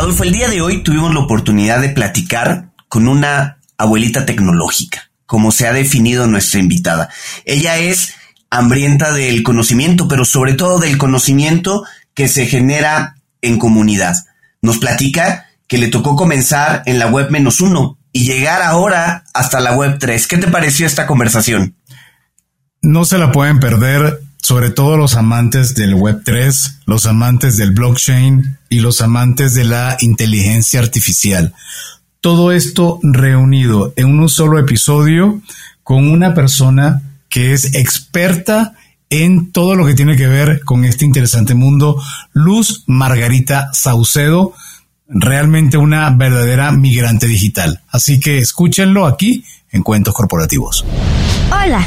Adolfo, el día de hoy tuvimos la oportunidad de platicar con una abuelita tecnológica, como se ha definido nuestra invitada. Ella es hambrienta del conocimiento, pero sobre todo del conocimiento que se genera en comunidad. Nos platica que le tocó comenzar en la web menos uno y llegar ahora hasta la web 3. ¿Qué te pareció esta conversación? No se la pueden perder, sobre todo los amantes del web 3, los amantes del blockchain y los amantes de la inteligencia artificial. Todo esto reunido en un solo episodio con una persona que es experta en todo lo que tiene que ver con este interesante mundo, Luz Margarita Saucedo, realmente una verdadera migrante digital. Así que escúchenlo aquí en Cuentos Corporativos. Hola,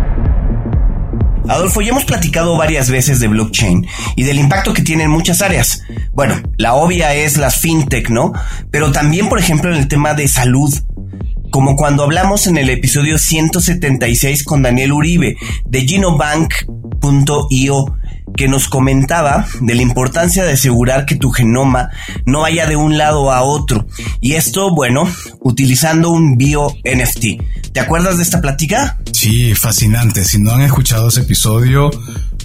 Adolfo, ya hemos platicado varias veces de blockchain y del impacto que tiene en muchas áreas. Bueno, la obvia es las fintech, ¿no? Pero también, por ejemplo, en el tema de salud como cuando hablamos en el episodio 176 con Daniel Uribe de genobank.io que nos comentaba de la importancia de asegurar que tu genoma no vaya de un lado a otro. Y esto, bueno, utilizando un bio NFT. ¿Te acuerdas de esta plática? Sí, fascinante. Si no han escuchado ese episodio,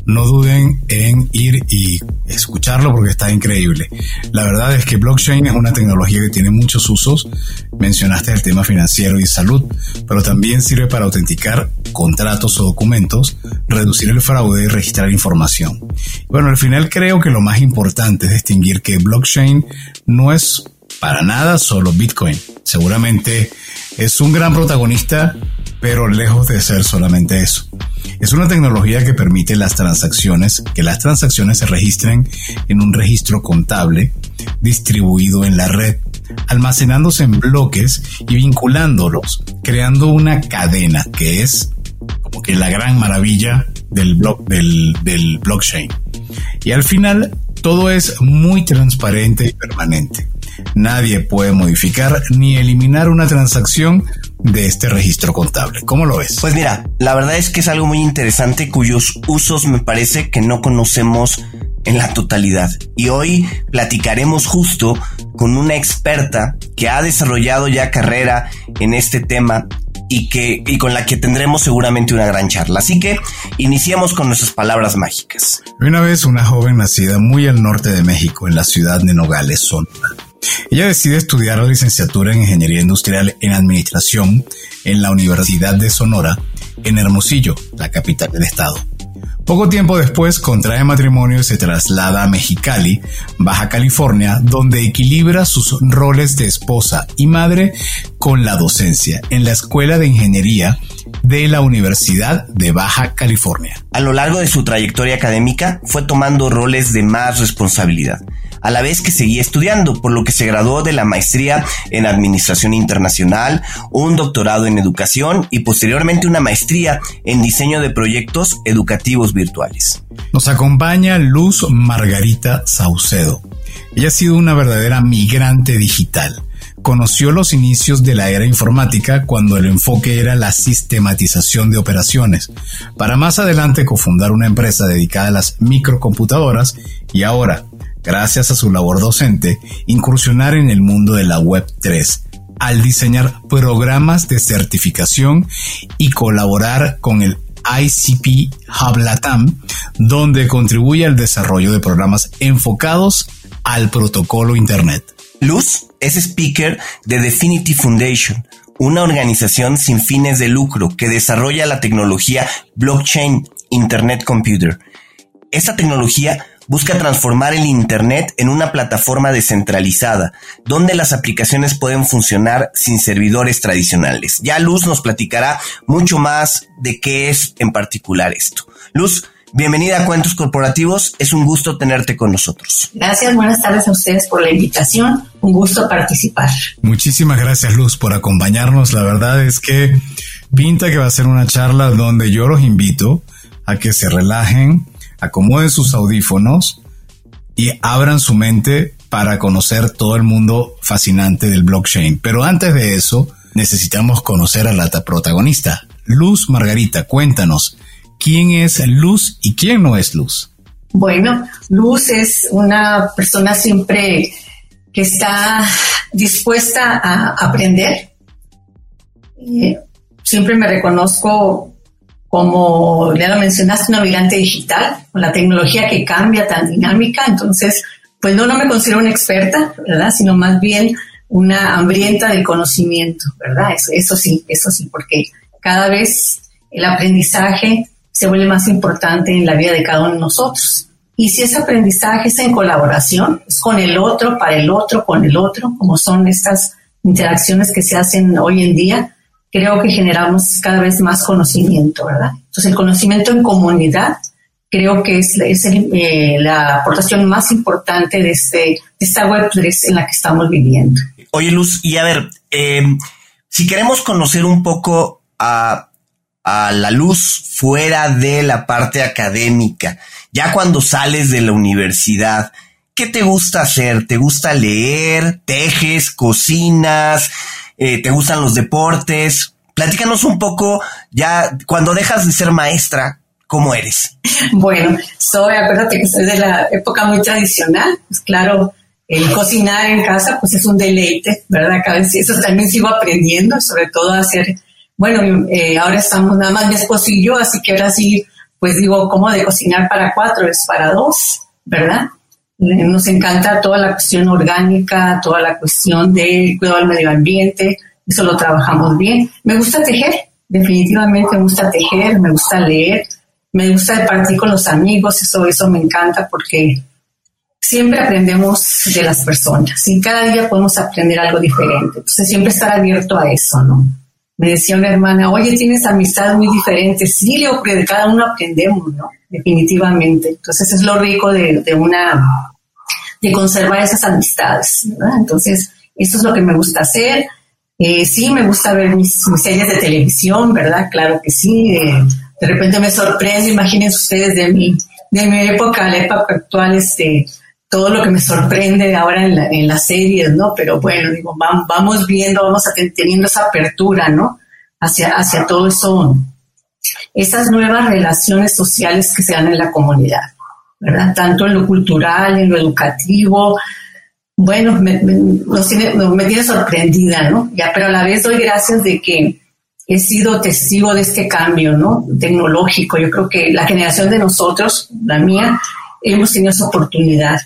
no duden en ir y escucharlo porque está increíble. La verdad es que blockchain es una tecnología que tiene muchos usos. Mencionaste el tema financiero y salud, pero también sirve para autenticar contratos o documentos, reducir el fraude y registrar información. Bueno, al final creo que lo más importante es distinguir que blockchain no es para nada solo Bitcoin. Seguramente es un gran protagonista, pero lejos de ser solamente eso. Es una tecnología que permite las transacciones, que las transacciones se registren en un registro contable distribuido en la red, almacenándose en bloques y vinculándolos, creando una cadena que es como que la gran maravilla del, del, del blockchain. Y al final todo es muy transparente y permanente. Nadie puede modificar ni eliminar una transacción de este registro contable. ¿Cómo lo ves? Pues mira, la verdad es que es algo muy interesante cuyos usos me parece que no conocemos en la totalidad. Y hoy platicaremos justo con una experta que ha desarrollado ya carrera en este tema y que y con la que tendremos seguramente una gran charla. Así que iniciemos con nuestras palabras mágicas. Una vez una joven nacida muy al norte de México, en la ciudad de Nogales, Sonora, ella decide estudiar la licenciatura en Ingeniería Industrial en Administración en la Universidad de Sonora, en Hermosillo, la capital del estado. Poco tiempo después contrae matrimonio y se traslada a Mexicali, Baja California, donde equilibra sus roles de esposa y madre con la docencia en la Escuela de Ingeniería de la Universidad de Baja California. A lo largo de su trayectoria académica fue tomando roles de más responsabilidad a la vez que seguía estudiando, por lo que se graduó de la maestría en Administración Internacional, un doctorado en Educación y posteriormente una maestría en Diseño de Proyectos Educativos Virtuales. Nos acompaña Luz Margarita Saucedo. Ella ha sido una verdadera migrante digital conoció los inicios de la era informática cuando el enfoque era la sistematización de operaciones, para más adelante cofundar una empresa dedicada a las microcomputadoras y ahora, gracias a su labor docente, incursionar en el mundo de la Web 3 al diseñar programas de certificación y colaborar con el ICP Hub Latam, donde contribuye al desarrollo de programas enfocados al protocolo Internet. Luz es speaker de Definitive Foundation, una organización sin fines de lucro que desarrolla la tecnología blockchain Internet Computer. Esta tecnología busca transformar el Internet en una plataforma descentralizada, donde las aplicaciones pueden funcionar sin servidores tradicionales. Ya Luz nos platicará mucho más de qué es en particular esto. Luz, bienvenida a Cuentos Corporativos, es un gusto tenerte con nosotros. Gracias, buenas tardes a ustedes por la invitación, un gusto participar. Muchísimas gracias Luz por acompañarnos, la verdad es que pinta que va a ser una charla donde yo los invito a que se relajen, acomoden sus audífonos y abran su mente para conocer todo el mundo fascinante del blockchain. Pero antes de eso, necesitamos conocer a la protagonista. Luz Margarita, cuéntanos, ¿quién es Luz y quién no es Luz? Bueno, Luz es una persona siempre que está dispuesta a aprender. Eh, siempre me reconozco como ya lo mencionaste, una navegante digital, con la tecnología que cambia tan dinámica, entonces, pues no, no me considero una experta, ¿verdad? Sino más bien una hambrienta del conocimiento, ¿verdad? Eso, eso sí, eso sí, porque cada vez el aprendizaje se vuelve más importante en la vida de cada uno de nosotros. Y si ese aprendizaje es en colaboración, es con el otro, para el otro, con el otro, como son estas interacciones que se hacen hoy en día, creo que generamos cada vez más conocimiento, ¿verdad? Entonces, el conocimiento en comunidad creo que es, eh, la aportación más importante de, este, de esta Web3 en la que estamos viviendo. Oye, Luz, y a ver, eh, si queremos conocer un poco a, a la luz fuera de la parte académica, ya cuando sales de la universidad, ¿qué te gusta hacer? ¿Te gusta leer? ¿Tejes? ¿Cocinas? Eh, te gustan los deportes. Platícanos un poco, ya cuando dejas de ser maestra, ¿cómo eres? Bueno, soy, acuérdate que soy de la época muy tradicional, pues claro, el cocinar en casa pues es un deleite, ¿verdad? Cada vez eso también sigo aprendiendo, sobre todo hacer, bueno, eh, ahora estamos nada más mi esposo y yo, así que ahora sí, pues digo, ¿cómo de cocinar para cuatro? Es para dos, ¿verdad? Nos encanta toda la cuestión orgánica, toda la cuestión de cuidado del medio ambiente, eso lo trabajamos bien. Me gusta tejer, definitivamente me gusta tejer, me gusta leer, me gusta departir con los amigos, eso, eso me encanta porque siempre aprendemos de las personas y cada día podemos aprender algo diferente. Entonces siempre estar abierto a eso, ¿no? Me decía una hermana, oye, tienes amistades muy diferentes. Sí, Leo, de cada uno aprendemos, ¿no? Definitivamente. Entonces es lo rico de, de una, de conservar esas amistades, ¿verdad? Entonces, eso es lo que me gusta hacer. Eh, sí, me gusta ver mis, series de televisión, ¿verdad? Claro que sí. de repente me sorprende, imagínense ustedes de mi, de mi época, la época actual, este, todo lo que me sorprende ahora en, la, en las series, ¿no? Pero bueno, digo, vamos, viendo, vamos teniendo esa apertura, ¿no? Hacia, hacia todo eso, esas nuevas relaciones sociales que se dan en la comunidad, ¿verdad? Tanto en lo cultural, en lo educativo. Bueno, me, tiene, me tiene sorprendida, ¿no? Ya, pero a la vez doy gracias de que he sido testigo de este cambio, ¿no? Tecnológico. Yo creo que la generación de nosotros, la mía, hemos tenido esa oportunidad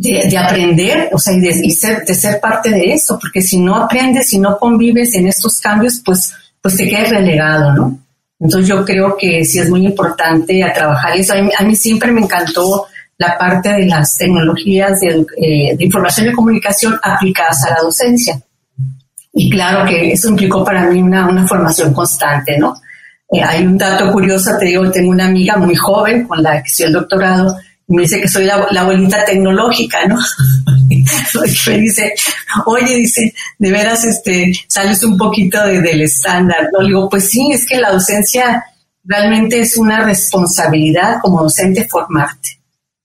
de, aprender, o sea, y, de, ser, de ser parte de eso, porque si no aprendes, si no convives en estos cambios, pues, pues te quedas relegado, ¿no? Entonces yo creo que sí es muy importante a trabajar eso. A mí, siempre me encantó la parte de las tecnologías de, eh, de, información y comunicación aplicadas a la docencia. Y claro que eso implicó para mí una, una formación constante, ¿no? Eh, hay un dato curioso, te digo, tengo una amiga muy joven con la que hice el doctorado, me dice que soy la, abuelita tecnológica, ¿no? me dice, oye, dice, de veras, este, sales un poquito del estándar, ¿no? Le digo, pues sí, es que la docencia realmente es una responsabilidad como docente formarte,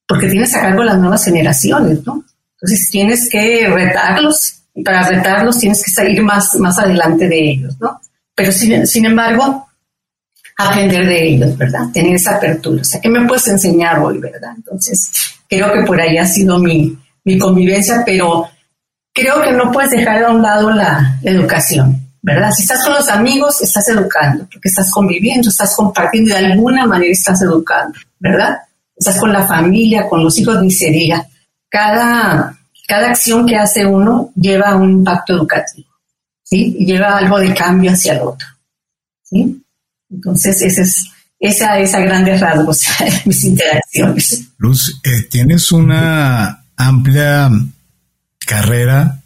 porque tienes a cargo las nuevas generaciones, ¿no? Entonces tienes que retarlos, y para retarlos tienes que salir más, más adelante de ellos, ¿no? Pero sin, sin embargo, aprender de ellos, ¿verdad? Tener esa apertura. O sea, ¿qué me puedes enseñar hoy, verdad? Entonces, creo que por ahí ha sido mi, mi convivencia, pero creo que no puedes dejar a un lado la, educación, ¿verdad? Si estás con los amigos, estás educando, porque estás conviviendo, estás compartiendo, de alguna manera estás educando, ¿verdad? Estás con la familia, con los hijos, ni se. Cada, cada acción que hace uno lleva un impacto educativo, ¿sí? Y lleva algo de cambio hacia el otro, ¿sí? Entonces, esa es, esa es a grandes rasgos mis interacciones. Luz, eh, tienes una amplia carrera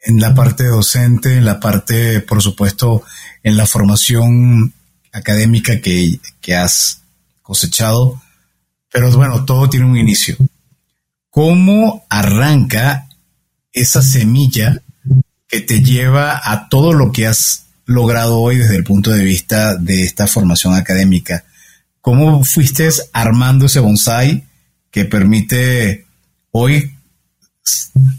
en la parte docente, en la parte, por supuesto, en la formación académica que, que has cosechado, pero bueno, todo tiene un inicio. ¿Cómo arranca esa semilla que te lleva a todo lo que has logrado hoy desde el punto de vista de esta formación académica? ¿cómo fuiste armando ese bonsai que permite hoy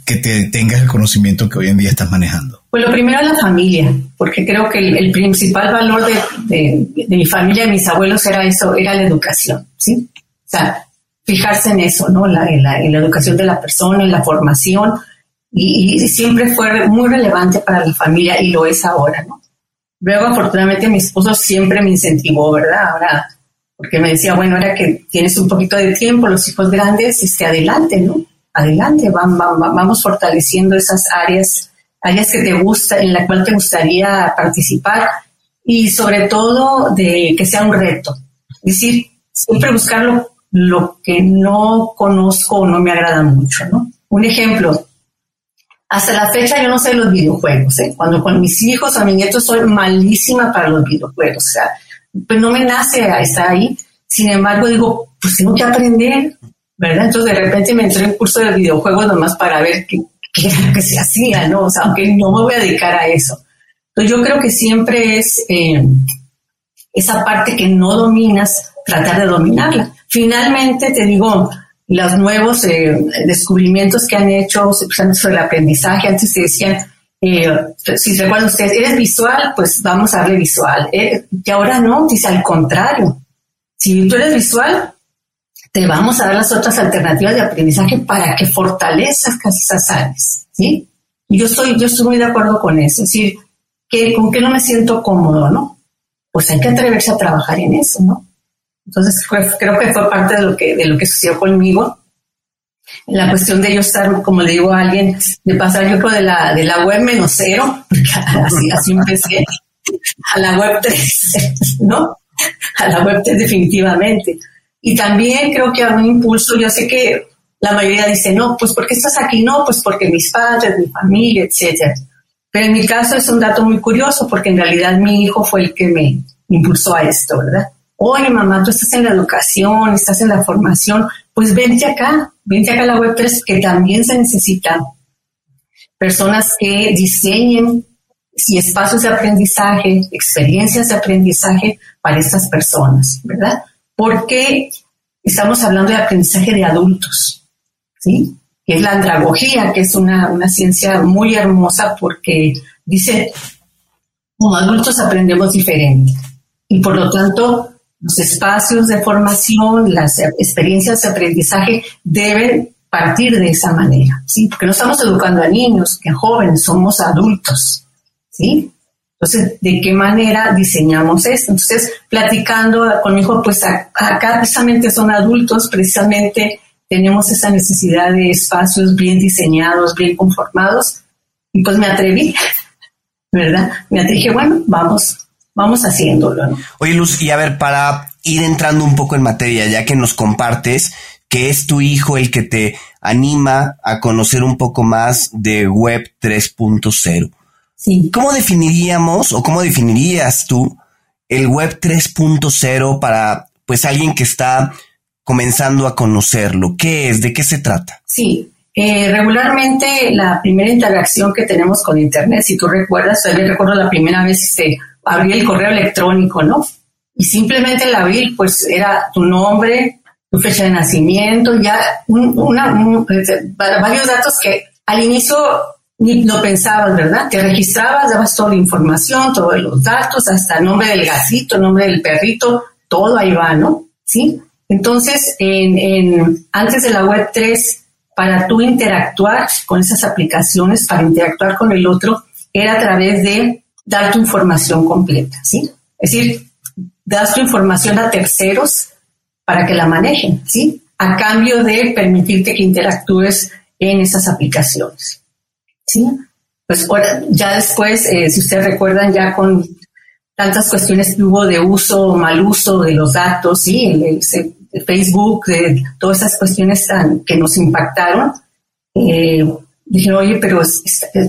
que te tengas el conocimiento que hoy en día estás manejando? Pues lo primero es la familia, porque creo que el, principal valor de, mi familia, de mis abuelos, era eso, era la educación, ¿sí? O sea, fijarse en eso, ¿no? La, en, la, educación de la persona, en la formación, y, siempre fue muy relevante para la familia y lo es ahora, ¿no? Luego, afortunadamente, mi esposo siempre me incentivó, ¿verdad? Ahora, porque me decía, bueno, ahora que tienes un poquito de tiempo, los hijos grandes, esté adelante, ¿no? Adelante, vamos fortaleciendo esas áreas, áreas que te gusta, en la cual te gustaría participar y sobre todo de que sea un reto. Es decir, siempre buscar lo, lo que no conozco o no me agrada mucho, ¿no? Un ejemplo, hasta la fecha yo no sé los videojuegos. ¿eh? Cuando con mis hijos o mis nietos soy malísima para los videojuegos. O sea, pues no me nace a estar ahí. Sin embargo, digo, pues tengo que aprender, ¿verdad? Entonces de repente me entré en curso de videojuegos nomás para ver qué, qué era lo que se hacía, ¿no? O sea, aunque no me voy a dedicar a eso. Entonces yo creo que siempre es eh, esa parte que no dominas, tratar de dominarla. Finalmente, te digo, los nuevos eh, descubrimientos que han hecho sobre el aprendizaje. Antes se decían, eh, si recuerdan ustedes, eres visual, pues vamos a darle visual. Eh, y ahora no, dice al contrario. Si tú eres visual, te vamos a dar las otras alternativas de aprendizaje para que fortalezcas esas áreas. ¿sí? Yo, soy, yo estoy muy de acuerdo con eso. Es decir, que, ¿con qué no me siento cómodo, no? Pues hay que atreverse a trabajar en eso, ¿no? Entonces creo que fue parte de lo que, de lo que sucedió conmigo. La cuestión de yo estar, como le digo a alguien, de pasar yo creo de la, de la web menos cero, porque así, así empecé, a la web 3, ¿no? A la web 3 definitivamente. Y también creo que a un impulso, yo sé que la mayoría dice, no, pues porque estás aquí, no, pues porque mis padres, mi familia, etcétera. Pero en mi caso es un dato muy curioso porque en realidad mi hijo fue el que me impulsó a esto, ¿verdad? Oye mamá, tú estás en la educación, estás en la formación, pues vente acá, vente acá a la web 3 que también se necesitan personas que diseñen si espacios de aprendizaje, experiencias de aprendizaje para estas personas, ¿verdad? Porque estamos hablando de aprendizaje de adultos, ¿sí? Que es la andragogía, que es una, una ciencia muy hermosa porque dice, como adultos aprendemos diferente y por lo tanto los espacios de formación, las experiencias de aprendizaje deben partir de esa manera, ¿sí? Porque no estamos educando a niños, que a jóvenes, somos adultos, ¿sí? Entonces, ¿de qué manera diseñamos esto? Entonces, platicando con mi hijo, pues acá precisamente son adultos, precisamente tenemos esa necesidad de espacios bien diseñados, bien conformados, y pues me atreví, ¿verdad? Me atreví, bueno, vamos, vamos haciéndolo. ¿no? Oye, Luz, y a ver, para ir entrando un poco en materia, ya que nos compartes que es tu hijo el que te anima a conocer un poco más de Web 3.0. Sí. ¿Cómo definiríamos o cómo definirías tú el Web 3.0 para pues alguien que está comenzando a conocerlo? ¿Qué es? ¿De qué se trata? Sí, eh, regularmente la primera interacción que tenemos con Internet, si tú recuerdas, yo recuerdo la primera vez este, abrí el correo electrónico, ¿no? Y simplemente el abrir, pues era tu nombre, tu fecha de nacimiento, ya una, este, varios datos que al inicio ni lo pensabas, ¿verdad? Te registrabas, dabas toda la información, todos los datos, hasta el nombre del gatito, el nombre del perrito, todo ahí va, ¿no? ¿Sí? Entonces, en, en, antes de la web 3, para tú interactuar con esas aplicaciones, para interactuar con el otro, era a través de dar tu información completa, ¿sí? Es decir, das tu información a terceros para que la manejen, ¿sí? A cambio de permitirte que interactúes en esas aplicaciones, ¿sí? Pues ya después, eh, si ustedes recuerdan, ya con tantas cuestiones que hubo de uso o mal uso de los datos, ¿sí? El, Facebook, de todas esas cuestiones que nos impactaron, eh, Dije, oye, pero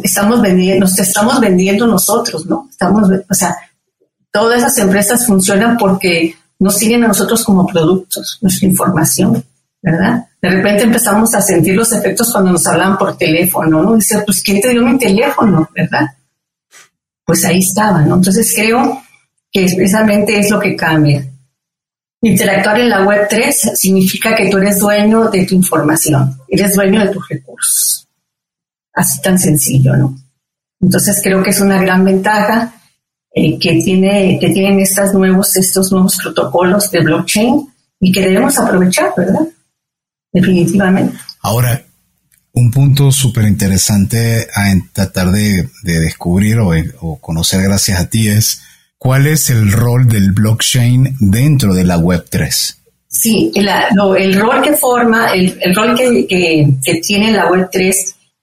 estamos vendiendo, nos estamos vendiendo nosotros, ¿no? Estamos, o sea, todas esas empresas funcionan porque nos siguen a nosotros como productos, nuestra información, ¿verdad? De repente empezamos a sentir los efectos cuando nos hablaban por teléfono, ¿no? Dice, pues, ¿quién te dio mi teléfono, verdad? Pues ahí estaba, ¿no? Entonces creo que precisamente es lo que cambia. Interactuar en la web 3 significa que tú eres dueño de tu información, eres dueño de tus recursos. Así tan sencillo, ¿no? Entonces creo que es una gran ventaja eh, que, tiene, que tienen estos nuevos, estos nuevos protocolos de blockchain y que debemos aprovechar, ¿verdad? Definitivamente. Ahora, un punto súper interesante a tratar de, descubrir o, conocer gracias a ti es cuál es el rol del blockchain dentro de la Web3. Sí, el, el rol que forma, el, el rol que, que, tiene la Web3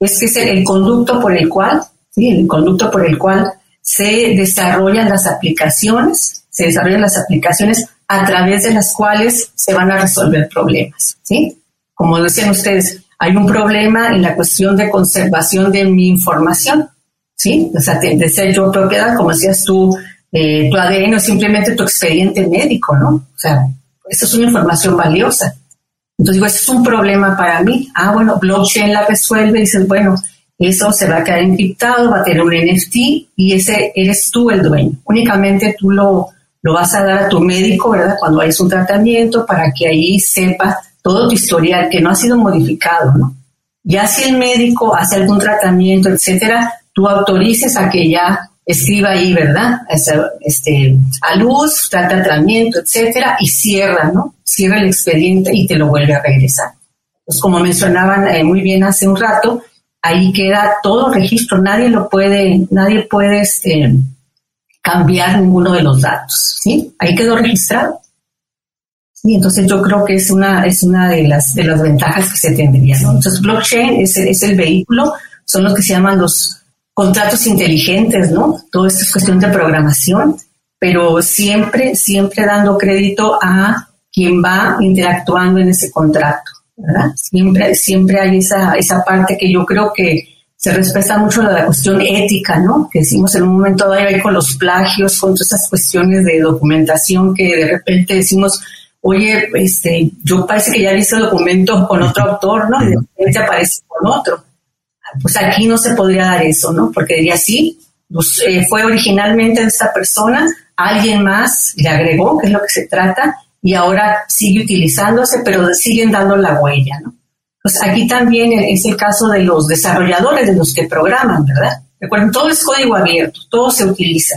es que es el, conducto por el cual, ¿sí? el conducto por el cual se desarrollan las aplicaciones, se desarrollan las aplicaciones a través de las cuales se van a resolver problemas, ¿sí? Como decían ustedes, hay un problema en la cuestión de conservación de mi información, ¿sí? O sea, de ser yo propiedad, como decías tú, eh, tu ADN o simplemente tu expediente médico, ¿no? O sea, eso es una información valiosa. Entonces digo, ese es un problema para mí. Ah, bueno, blockchain la resuelve y dices, bueno, eso se va a quedar encriptado, va a tener un NFT y ese eres tú el dueño. Únicamente tú lo, lo vas a dar a tu médico, ¿verdad? Cuando hayas un tratamiento para que ahí sepa todo tu historial que no ha sido modificado, ¿no? Ya si el médico hace algún tratamiento, etcétera, tú autorices a que ya escriba ahí, ¿verdad? Este, a luz, trata tratamiento, etcétera, y cierra, ¿no? Cierra el expediente y te lo vuelve a regresar. Pues como mencionaban eh, muy bien hace un rato, ahí queda todo registro, nadie lo puede, nadie puede este, cambiar ninguno de los datos, ¿sí? Ahí quedó registrado. Sí, entonces yo creo que es una, es una de las, de las ventajas que se tendría. Entonces blockchain es, es el vehículo, son los que se llaman los contratos inteligentes, ¿no? Todo esto es cuestión de programación, pero siempre, siempre dando crédito a quien va interactuando en ese contrato. Siempre, siempre hay esa, esa parte que yo creo que se respeta mucho la, cuestión ética, ¿no? Que decimos en un momento dado ahí con los plagios, con todas esas cuestiones de documentación que de repente decimos, oye, este, yo parece que ya vi ese documento con otro autor, ¿no? Y de repente aparece con otro. Pues aquí no se podría dar eso, ¿no? Porque diría, sí, pues, eh, fue originalmente de esta persona, alguien más le agregó, que es lo que se trata, y ahora sigue utilizándose, pero siguen dando la huella, ¿no? Pues aquí también es el caso de los desarrolladores, de los que programan, ¿verdad? Recuerden, todo es código abierto, todo se utiliza,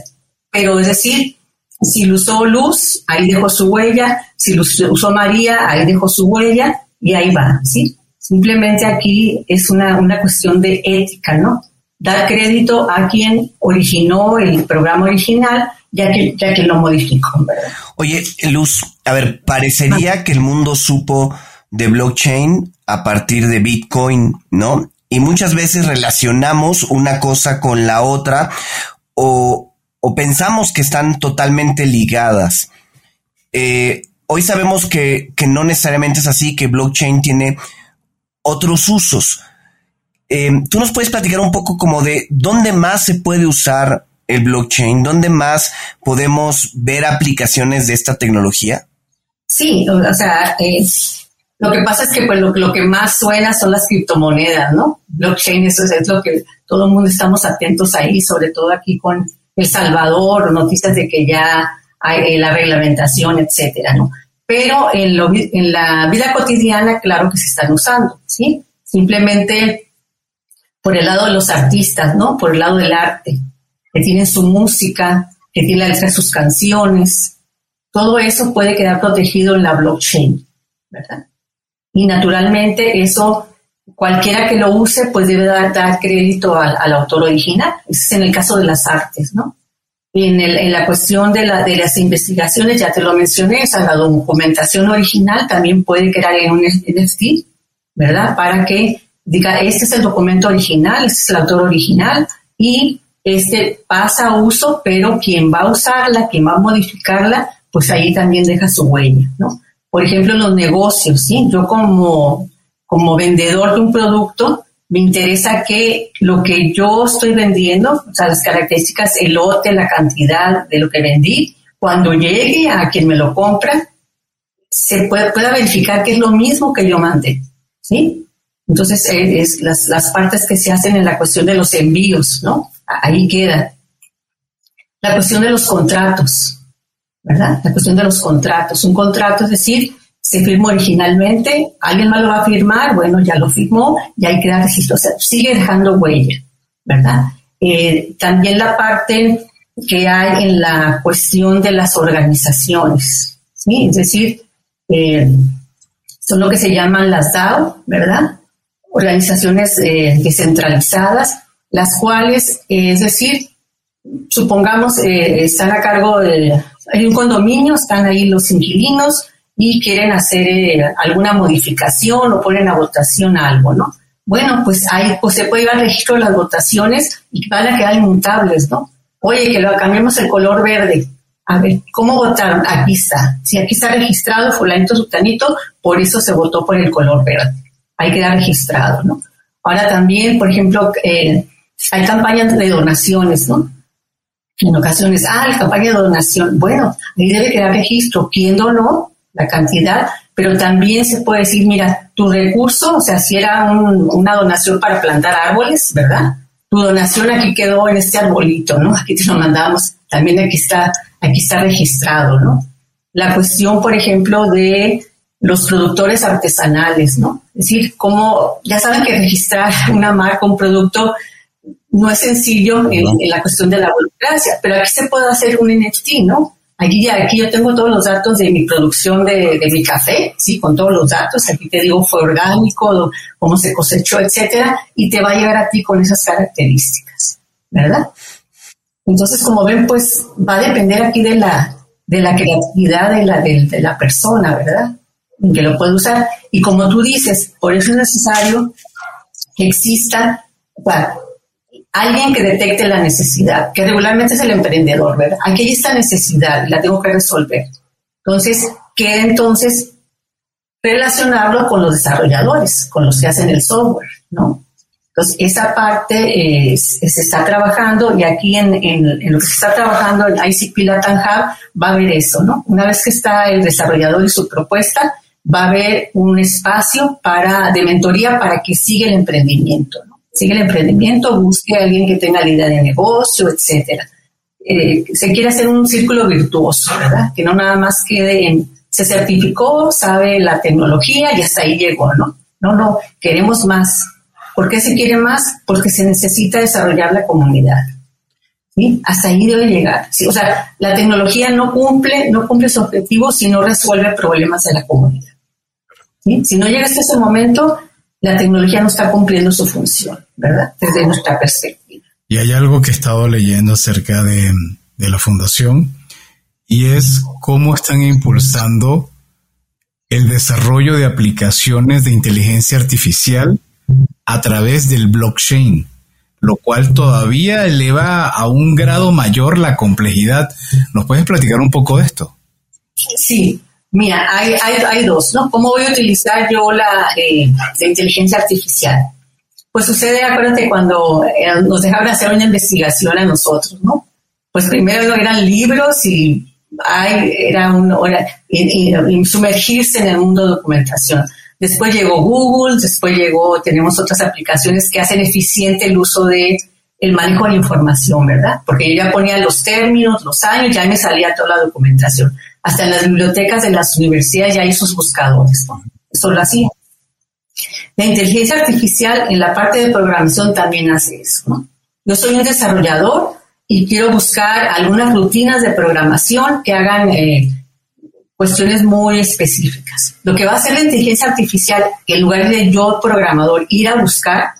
pero es decir, si lo usó Luz, ahí dejó su huella, si lo usó María, ahí dejó su huella y ahí va, ¿sí? Simplemente aquí es una, una cuestión de ética, ¿no? Dar crédito a quien originó el programa original ya que, ya que lo modificó, ¿verdad? Oye, Luz, a ver, parecería que el mundo supo de blockchain a partir de Bitcoin, ¿no? Y muchas veces relacionamos una cosa con la otra o, pensamos que están totalmente ligadas. Eh, hoy sabemos que, que, no necesariamente es así, que blockchain tiene otros usos. Eh, ¿Tú nos puedes platicar un poco como de dónde más se puede usar el blockchain? ¿Dónde más podemos ver aplicaciones de esta tecnología? Sí, o sea, lo que pasa es que pues, lo, que más suena son las criptomonedas, ¿no? Blockchain, eso es, lo que todo el mundo estamos atentos ahí, sobre todo aquí con El Salvador, noticias de que ya hay eh, la reglamentación, etcétera, ¿no? Pero en, en la vida cotidiana, claro que se están usando, ¿sí? Simplemente por el lado de los artistas, ¿no? Por el lado del arte que tienen su música, que tiene la sus canciones. Todo eso puede quedar protegido en la blockchain, ¿verdad? Y naturalmente eso, cualquiera que lo use, pues debe dar, crédito al, autor original. Ese es en el caso de las artes, ¿no? En, el, en la cuestión de, la, de las investigaciones, ya te lo mencioné, o sea, la documentación original también puede quedar en un NFT, ¿verdad? Para que diga, este es el documento original, este es el autor original, y este pasa a uso, pero quien va a usarla, quien va a modificarla, pues ahí también deja su huella, ¿no? Por ejemplo, los negocios, ¿sí? Yo como, como vendedor de un producto, me interesa que lo que yo estoy vendiendo, o sea, las características, el lote, la cantidad de lo que vendí, cuando llegue a quien me lo compra, se pueda, verificar que es lo mismo que yo mandé, ¿sí? Entonces, eh, es las, las partes que se hacen en la cuestión de los envíos, ¿no? ahí queda. La cuestión de los contratos. ¿verdad? La cuestión de los contratos. Un contrato es decir, se firmó originalmente, alguien más lo va a firmar, bueno, ya lo firmó, ya hay que dar registro, o sea, sigue dejando huella, ¿verdad? Eh, también la parte que hay en la cuestión de las organizaciones, ¿sí? Es decir, eh, son lo que se llaman las DAO, ¿verdad? Organizaciones eh, descentralizadas, las cuales, es decir, supongamos, están a cargo de, hay un condominio, están ahí los inquilinos y quieren hacer alguna modificación o ponen a votación algo, ¿no? Bueno, pues ahí pues se puede ir al registro de las votaciones y van a quedar inmutables, ¿no? Oye, que lo cambiemos el color verde. A ver, ¿cómo votaron? Aquí está. Si aquí está registrado fulanito sutanito, por eso se votó por el color verde. Ahí queda registrado, ¿no? Ahora también, por ejemplo, eh, hay campañas de donaciones, ¿no? En ocasiones, ah, la campaña de donación. Bueno, ahí debe quedar registro, quién donó, la cantidad, pero también se puede decir, mira, tu recurso, o sea, si era una donación para plantar árboles, ¿verdad? Tu donación aquí quedó en este arbolito, ¿no? Aquí te lo mandamos, también aquí está, aquí está registrado, ¿no? La cuestión, por ejemplo, de los productores artesanales, ¿no? Es decir, como ya saben que registrar una marca, un producto, no es sencillo en, en la cuestión de la burocracia, pero aquí se puede hacer un NFT, ¿no? Aquí, aquí yo tengo todos los datos de mi producción de, mi café, sí, con todos los datos. Aquí te digo fue orgánico, cómo se cosechó, etcétera, y te va a llegar a ti con esas características, ¿verdad? Entonces, como ven, pues va a depender aquí de la, de la creatividad de la, de, la persona, ¿verdad? Que lo puede usar. Y como tú dices, por eso es necesario que exista, alguien que detecte la necesidad, que regularmente es el emprendedor, ¿verdad? Aquí hay esta necesidad, la tengo que resolver. Entonces, queda entonces relacionarlo con los desarrolladores, con los que hacen el software, ¿no? Entonces, esa parte se está trabajando y aquí en, lo que se está trabajando en ICP Latam Hub va a haber eso, ¿no? Una vez que está el desarrollador y su propuesta, va a haber un espacio para, de mentoría para que siga el emprendimiento, ¿no? Sigue el emprendimiento, busque a alguien que tenga la idea de negocio, etcétera. Eh, se quiere hacer un círculo virtuoso, ¿verdad? Que no nada más quede en se certificó, sabe la tecnología y hasta ahí llegó, ¿no? No, no, queremos más. ¿Por qué se quiere más? Porque se necesita desarrollar la comunidad. ¿sí? Hasta ahí debe llegar. O sea, la tecnología no cumple, no cumple su objetivo si no resuelve problemas de la comunidad. ¿sí? Si no llega hasta ese momento, la tecnología no está cumpliendo su función, ¿verdad? Desde nuestra perspectiva. Y hay algo que he estado leyendo acerca de, la fundación y es cómo están impulsando el desarrollo de aplicaciones de inteligencia artificial a través del blockchain, lo cual todavía eleva a un grado mayor la complejidad. ¿Nos puedes platicar un poco de esto? Sí, Mira, hay, hay, hay dos, ¿no? ¿Cómo voy a utilizar yo la, eh, inteligencia artificial? Pues sucede, acuérdate, cuando eh, nos dejaron hacer una investigación a nosotros, ¿no? Pues primero eran libros y hay, era un, sumergirse en el mundo de documentación. Después llegó Google, después llegó, tenemos otras aplicaciones que hacen eficiente el uso de el manejo de la información, ¿verdad? Porque yo ya ponía los términos, los años, ya me salía toda la documentación hasta en las bibliotecas de las universidades ya hay sus buscadores, ¿no? Eso lo. La inteligencia artificial en la parte de programación también hace eso. Yo soy un desarrollador y quiero buscar algunas rutinas de programación que hagan eh, cuestiones muy específicas. Lo que va a hacer la inteligencia artificial, en lugar de yo, programador, ir a buscar,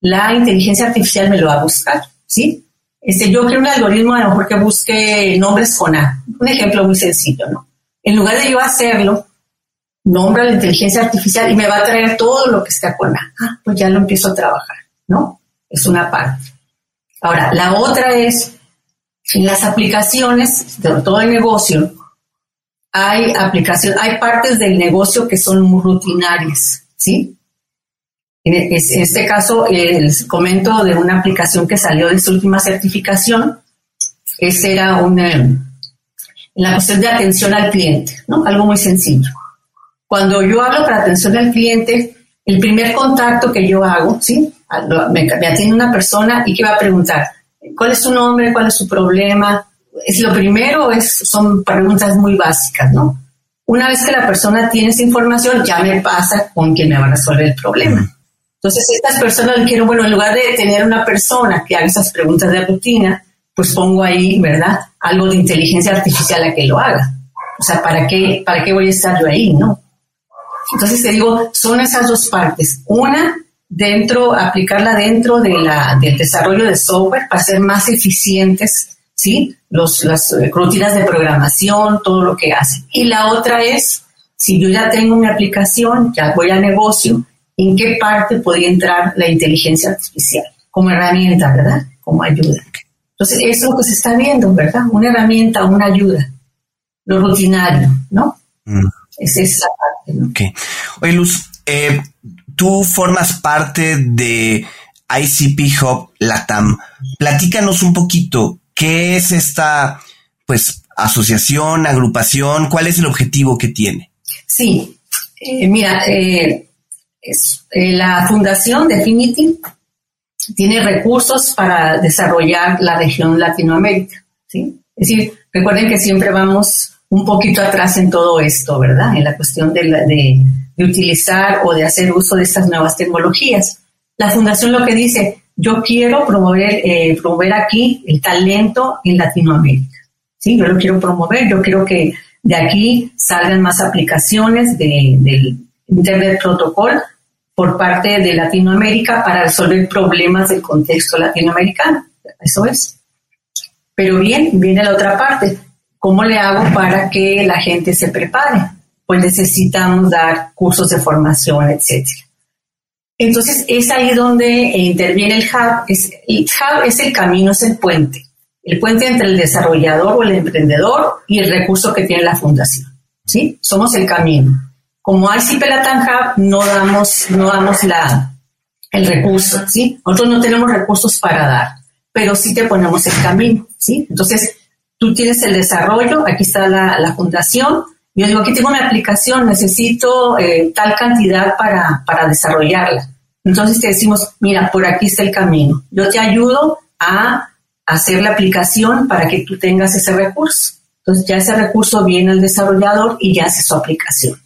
la inteligencia artificial me lo va a buscar, ¿sí? Este, yo quiero un algoritmo a lo mejor que busque nombres con A. Un ejemplo muy sencillo, ¿no? En lugar de yo hacerlo, nombra la inteligencia artificial y me va a traer todo lo que está con A. Ah, pues ya lo empiezo a trabajar, ¿no? Es una parte. Ahora, la otra es, en las aplicaciones, sobre todo de negocio, hay aplicaciones, hay partes del negocio que son muy rutinarias, ¿sí? En este caso, les comento de una aplicación que salió de su última certificación. Ese era una, la cuestión de atención al cliente, ¿no? Algo muy sencillo. Cuando yo hablo para atención al cliente, el primer contacto que yo hago, ¿sí? Me, atiende una persona y que va a preguntar, ¿cuál es su nombre? ¿Cuál es su problema? es lo primero es, son preguntas muy básicas, ¿no? Una vez que la persona tiene esa información, ya me pasa con quien me va a resolver el problema. Entonces, estas personas quiero, bueno, en lugar de tener una persona que haga esas preguntas de rutina, pues pongo ahí, ¿verdad? Algo de inteligencia artificial a que lo haga. O sea, ¿para qué, para qué voy a estar yo ahí, no? Entonces te digo, son esas dos partes. Una, dentro, aplicarla dentro de la, del desarrollo de software para ser más eficientes, ¿sí? Los, las rutinas de programación, todo lo que hace. Y la otra es, si yo ya tengo una aplicación, ya voy a negocio, ¿en qué parte podría entrar la inteligencia artificial? Como herramienta, ¿verdad? Como ayuda. Entonces, eso es lo que se está viendo, ¿verdad? Una herramienta, una ayuda. Lo rutinario, ¿no? Mm. Es esa parte, ¿no? Ok. Oye, Luz, eh, tú formas parte de ICP Hub Latam. Platícanos un poquito, ¿qué es esta, pues, asociación, agrupación? ¿Cuál es el objetivo que tiene? Sí, eh, mira, eh, es, la Fundación Definity tiene recursos para desarrollar la región Latinoamérica, ¿sí? Es decir, recuerden que siempre vamos un poquito atrás en todo esto, ¿verdad? En la cuestión de, de, utilizar o de hacer uso de estas nuevas tecnologías. La fundación lo que dice, yo quiero promover, eh, promover aquí el talento en Latinoamérica. Sí, yo lo quiero promover, yo quiero que de aquí salgan más aplicaciones de, del Internet Protocol por parte de Latinoamérica para resolver problemas del contexto latinoamericano. Eso es. Pero bien, viene la otra parte. ¿Cómo le hago para que la gente se prepare? Pues necesitamos dar cursos de formación, etc. Entonces es ahí donde interviene el hub. Es, el hub es el camino, es el puente. El puente entre el desarrollador o el emprendedor y el recurso que tiene la fundación. ¿sí? Somos el camino. Como Latam Hub no damos, no damos la, el recurso, ¿sí? Nosotros no tenemos recursos para dar, pero sí te ponemos el camino, ¿sí? Entonces, tú tienes el desarrollo, aquí está la, fundación, yo digo, aquí tengo una aplicación, necesito eh, tal cantidad para, para desarrollarla. Entonces te decimos, mira, por aquí está el camino. Yo te ayudo a hacer la aplicación para que tú tengas ese recurso. Entonces ya ese recurso viene al desarrollador y ya hace su aplicación.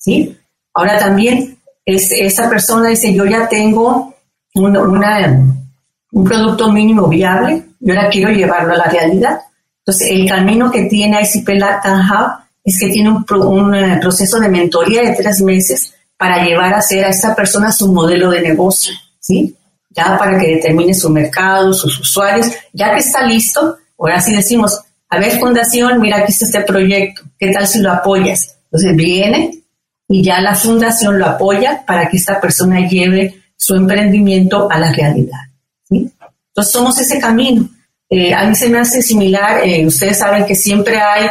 ¿Sí? Ahora también es, esa persona dice, yo ya tengo un producto mínimo viable, yo ahora quiero llevarlo a la realidad. Entonces, el camino que tiene ICP Latam Hub es que tiene un, eh, proceso de mentoría de tres meses para llevar a hacer a esta persona su modelo de negocio, ¿sí? Ya para que determine su mercado, sus usuarios, ya que está listo, ahora sí decimos, a ver, fundación, mira, aquí está este proyecto, ¿qué tal si lo apoyas? Entonces viene y ya la fundación lo apoya para que esta persona lleve su emprendimiento a la realidad, ¿sí? Entonces somos ese camino. Eh, a mí se me hace similar, eh, ustedes saben que siempre hay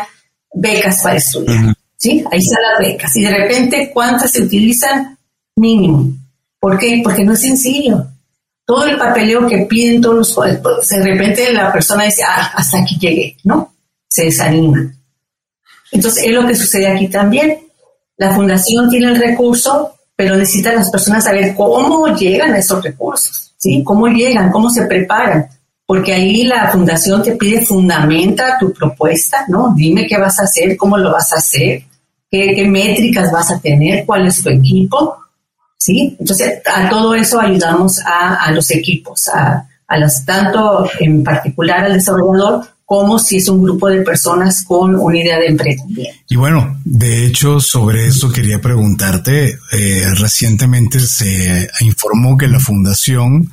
becas para estudiar, ¿sí? Ahí están las becas. Y de repente, ¿cuántas se utilizan? Mínimo. ¿Por qué? Porque no es sencillo. Todo el papeleo que piden todos los... Pues, de repente la persona dice, ah, hasta aquí llegué, ¿no? Se desanima. Entonces, es lo que sucede aquí también. La fundación tiene el recurso, pero necesitan las personas saber cómo llegan a esos recursos, ¿sí? Cómo llegan, cómo se preparan porque ahí la fundación te pide fundamenta tu propuesta, ¿no? Dime qué vas a hacer, cómo lo vas a hacer, qué, métricas vas a tener, cuál es tu equipo, ¿sí? Entonces, a todo eso ayudamos a, los equipos, a, las, tanto en particular al desarrollador como si es un grupo de personas con una idea de emprendimiento. Y bueno, de hecho, sobre eso quería preguntarte, eh, recientemente se informó que la fundación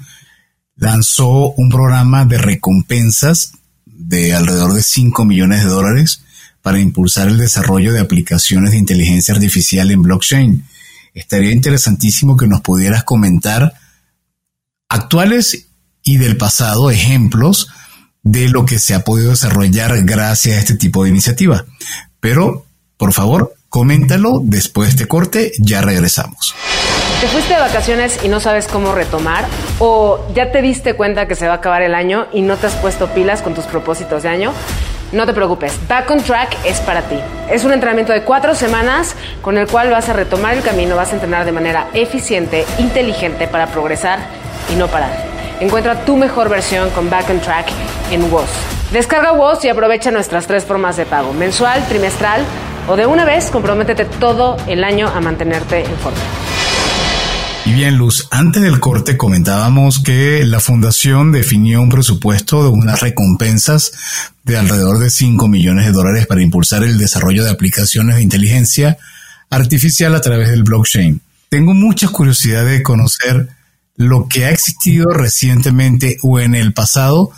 lanzó un programa de recompensas de alrededor de 5 millones de dólares para impulsar el desarrollo de aplicaciones de inteligencia artificial en blockchain. Estaría interesantísimo que nos pudieras comentar actuales y del pasado ejemplos de lo que se ha podido desarrollar gracias a este tipo de iniciativa. Pero, por favor, coméntalo después de este corte, ya regresamos. ¿Te fuiste de vacaciones y no sabes cómo retomar? ¿O ya te diste cuenta que se va a acabar el año y no te has puesto pilas con tus propósitos de año? No te preocupes, Back on Track es para ti. Es un entrenamiento de cuatro semanas con el cual vas a retomar el camino, vas a entrenar de manera eficiente, inteligente para progresar y no parar. Encuentra tu mejor versión con Back on Track en WOS. Descarga WOS y aprovecha nuestras tres formas de pago, mensual, trimestral o de una vez, comprométete todo el año a mantenerte en forma. Y bien, Luz, antes del corte comentábamos que la fundación definió un presupuesto de unas recompensas de alrededor de 5 millones de dólares para impulsar el desarrollo de aplicaciones de inteligencia artificial a través del blockchain. Tengo mucha curiosidad de conocer lo que ha existido recientemente o en el pasado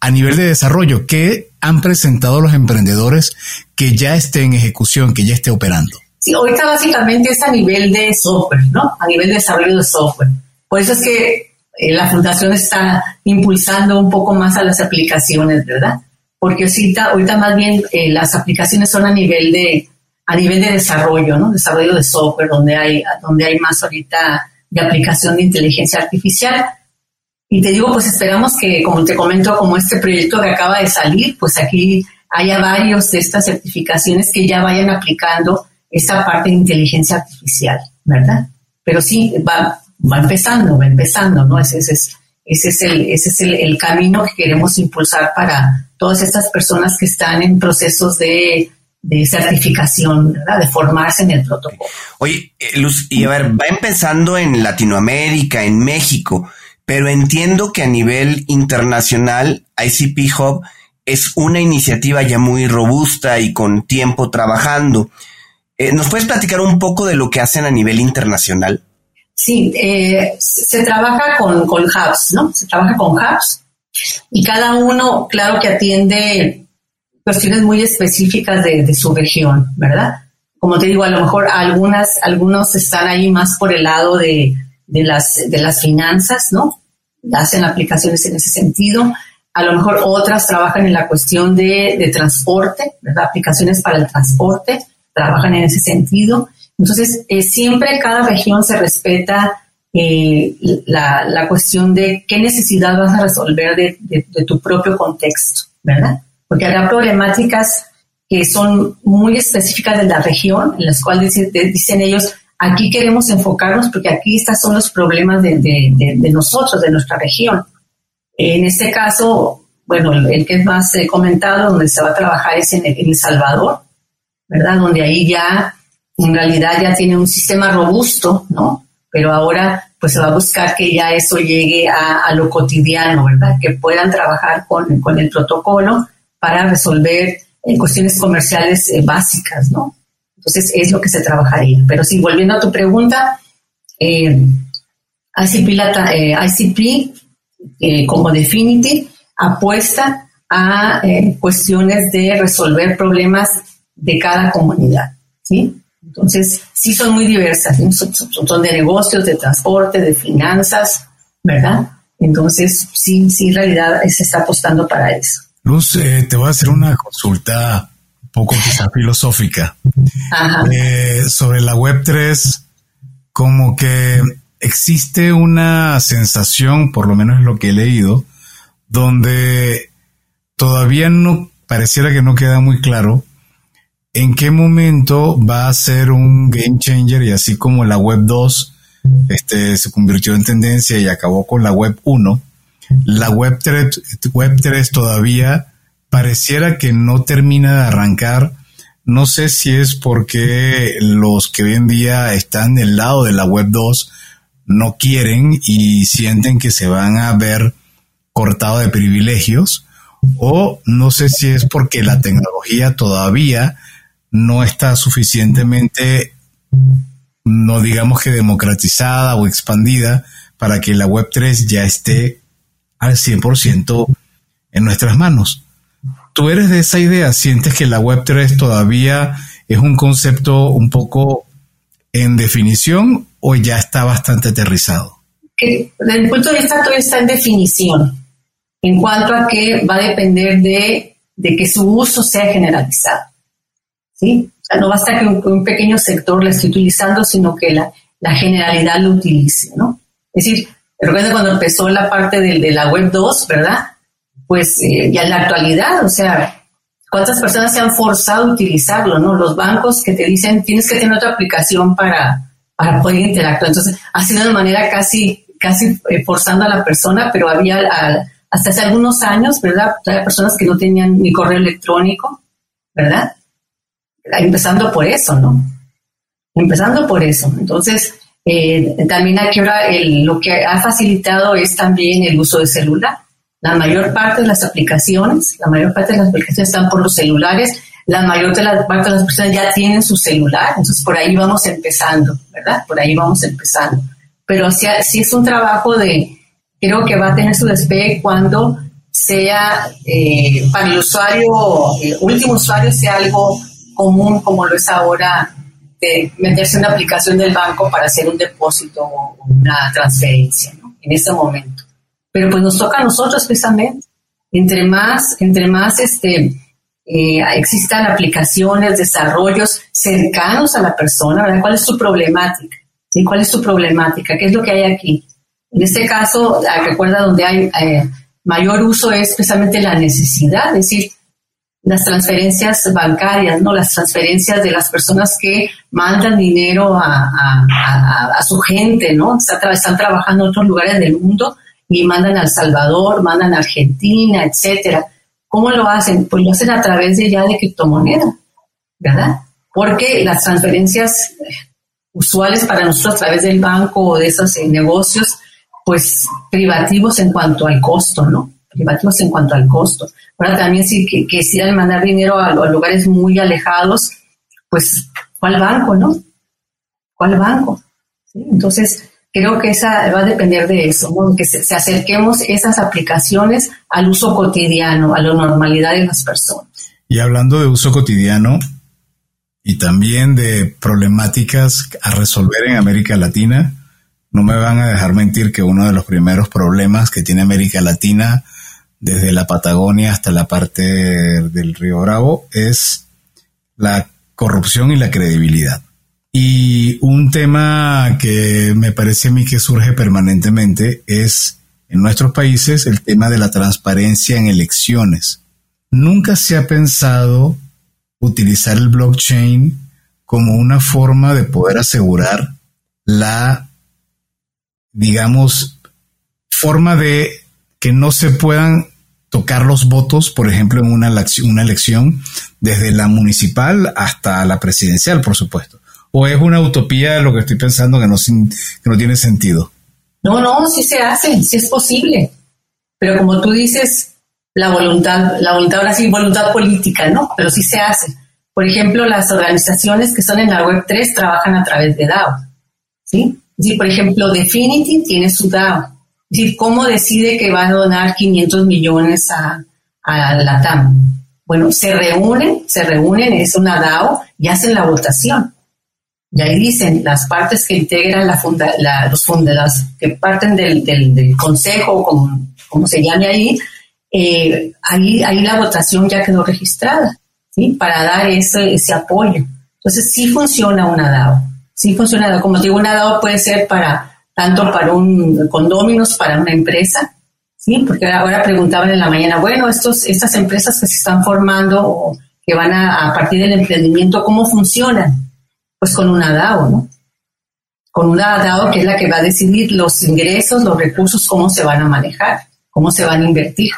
a nivel de desarrollo. ¿Qué han presentado los emprendedores que ya esté en ejecución, que ya esté operando? Sí, ahorita básicamente es a nivel de software, ¿no? A nivel de desarrollo de software. Por eso es que eh, la fundación está impulsando un poco más a las aplicaciones, ¿verdad? Porque ahorita, ahorita más bien eh, las aplicaciones son a nivel de a nivel de desarrollo, ¿no? Desarrollo de software, donde hay, donde hay más ahorita de aplicación de inteligencia artificial. Y te digo, pues esperamos que, como te comento, como este proyecto que acaba de salir, pues aquí haya varios de estas certificaciones que ya vayan aplicando esta parte de inteligencia artificial, ¿verdad? Pero sí, va, va empezando, va empezando, ¿no? Ese, es, ese es, el, ese es el camino que queremos impulsar para todas estas personas que están en procesos de de certificación, ¿verdad? de formarse en el protocolo. Oye, eh, Luz, y a ver, va empezando en Latinoamérica, en México, pero entiendo que a nivel internacional ICP Hub es una iniciativa ya muy robusta y con tiempo trabajando. Eh, ¿Nos puedes platicar un poco de lo que hacen a nivel internacional? Sí, eh, se trabaja con, con hubs, ¿no? Se trabaja con hubs y cada uno, claro que atiende cuestiones muy específicas de, su región, ¿verdad? Como te digo, a lo mejor algunas, algunos están ahí más por el lado de, las, de finanzas, ¿no? Hacen aplicaciones en ese sentido. A lo mejor otras trabajan en la cuestión de, transporte, ¿verdad? Aplicaciones para el transporte, trabajan en ese sentido. Entonces, eh, siempre cada región se respeta eh, la, cuestión de qué necesidad vas a resolver de tu propio contexto, ¿verdad? Porque habrá problemáticas que son muy específicas de la región, en las cuales dicen, ellos, aquí queremos enfocarnos porque aquí estos son los problemas de, nosotros, de nuestra región. En este caso, bueno, el, que es más comentado, donde se va a trabajar es en El, Salvador, ¿verdad? Donde ahí ya, en realidad ya tiene un sistema robusto, ¿no? Pero ahora pues se va a buscar que ya eso llegue a, lo cotidiano, ¿verdad? Que puedan trabajar con, con el protocolo para resolver eh, cuestiones comerciales eh, básicas, ¿no? Entonces es lo que se trabajaría. Pero sí, volviendo a tu pregunta, eh, ICP, ICP como Definity apuesta a cuestiones de resolver problemas de cada comunidad, ¿sí? Entonces, sí son muy diversas, son, son, de negocios, de transporte, de finanzas, ¿verdad? Entonces, sí, sí, en realidad se está apostando para eso. Luz, eh, te voy a hacer una consulta un poco quizá filosófica. Eh, sobre la Web 3, como que existe una sensación, por lo menos es lo que he leído, donde todavía no pareciera que no queda muy claro en qué momento va a ser un game changer y así como la Web 2 este, se convirtió en tendencia y acabó con la Web 1 la Web 3, Web 3 todavía pareciera que no termina de arrancar. No sé si es porque los que hoy en día están del lado de la Web 2 no quieren y sienten que se van a ver cortado de privilegios o no sé si es porque la tecnología todavía no está suficientemente, no digamos que democratizada o expandida para que la Web3 ya esté al 100% en nuestras manos. ¿Tú eres de esa idea? ¿Sientes que la Web3 todavía es un concepto un poco en definición o ya está bastante aterrizado? desde el punto de vista todavía está en definición, en cuanto a que va a depender de, que su uso sea generalizado. ¿sí? O sea, no basta que un, pequeño sector la esté utilizando, sino que la, generalidad lo utilice. ¿no? Es decir, recuerda cuando empezó la parte de, la Web 2, ¿verdad? Pues eh, ya en la actualidad, o sea, ¿cuántas personas se han forzado a utilizarlo, no? Los bancos que te dicen, tienes que tener otra aplicación para, para poder interactuar. Entonces, ha sido de manera casi, casi eh, forzando a la persona, pero había, hasta hace algunos años, ¿verdad? Había personas que no tenían ni correo electrónico, ¿verdad? Empezando por eso, ¿no? Empezando por eso. Entonces, eh, también aquí ahora lo que ha facilitado es también el uso de celular. La mayor parte de las aplicaciones, la mayor parte de las aplicaciones están por los celulares, la mayor de las parte de las personas ya tienen su celular, entonces por ahí vamos empezando, ¿verdad? Por ahí vamos empezando. Pero sí, es un trabajo de, creo que va a tener su despegue cuando sea eh, para el usuario, el último usuario sea algo común como lo es ahora meterse en una aplicación del banco para hacer un depósito o una transferencia, ¿no? En ese momento. Pero pues nos toca a nosotros precisamente. Entre más, entre más este, eh, existan aplicaciones, desarrollos cercanos a la persona. ¿Cuál es su problemática? ¿Sí? ¿Cuál es su problemática? ¿Qué es lo que hay aquí? En este caso, ah, recuerda donde hay eh, mayor uso es precisamente la necesidad, es decir, las transferencias bancarias, ¿no? Las transferencias de las personas que mandan dinero a, a, su gente, ¿no? Están, trabajando en otros lugares del mundo y mandan a El Salvador, mandan a Argentina, etcétera. ¿Cómo lo hacen? Pues lo hacen a través de ya de criptomoneda, ¿verdad? Porque las transferencias usuales para nosotros a través del banco o de esos eh, negocios, pues privativos en cuanto al costo, ¿no? Privativos en cuanto al costo. Ahora también si que, quisieran mandar dinero a, lugares muy alejados, pues ¿cuál banco, no? ¿Cuál banco? Entonces, creo que esa va a depender de eso, ¿no? que se, acerquemos esas aplicaciones al uso cotidiano, a la normalidad de las personas. Y hablando de uso cotidiano y también de problemáticas a resolver en América Latina, no me van a dejar mentir que uno de los primeros problemas que tiene América Latina, desde la Patagonia hasta la parte del Río Bravo, es la corrupción y la credibilidad. Y un tema que me parece a mí que surge permanentemente es en nuestros países el tema de la transparencia en elecciones. Nunca se ha pensado utilizar el blockchain como una forma de poder asegurar la, digamos, forma de que no se puedan tocar los votos, por ejemplo, en una, una elección, desde la municipal hasta la presidencial, por supuesto ¿O es una utopía lo que estoy pensando que no, que no tiene sentido? No, no, sí se hace, sí es posible. Pero como tú dices, la voluntad, la voluntad ahora sí, voluntad política, ¿no? Pero sí se hace. Por ejemplo, las organizaciones que son en la web 3 trabajan a través de DAO. ¿Sí? Sí, por ejemplo, Definity tiene su DAO. Es decir, ¿cómo decide que va a donar 500 millones a, a la TAM? Bueno, se reúnen, se reúnen, es una DAO y hacen la votación. Y ahí dicen las partes que integran la funda, los fundadas, que parten del, del, consejo, como, como, se llame ahí, eh, ahí, ahí la votación ya quedó registrada, ¿sí? Para dar ese, ese apoyo. Entonces sí funciona una DAO, sí funciona, como digo, una DAO puede ser para, tanto para un condóminos, para una empresa, ¿sí? Porque ahora preguntaban en la mañana, bueno, estos, estas empresas que se están formando o que van a, a partir del emprendimiento, ¿cómo funcionan? Pues con una DAO, ¿no? Con una DAO que es la que va a decidir los ingresos, los recursos, cómo se van a manejar, cómo se van a invertir.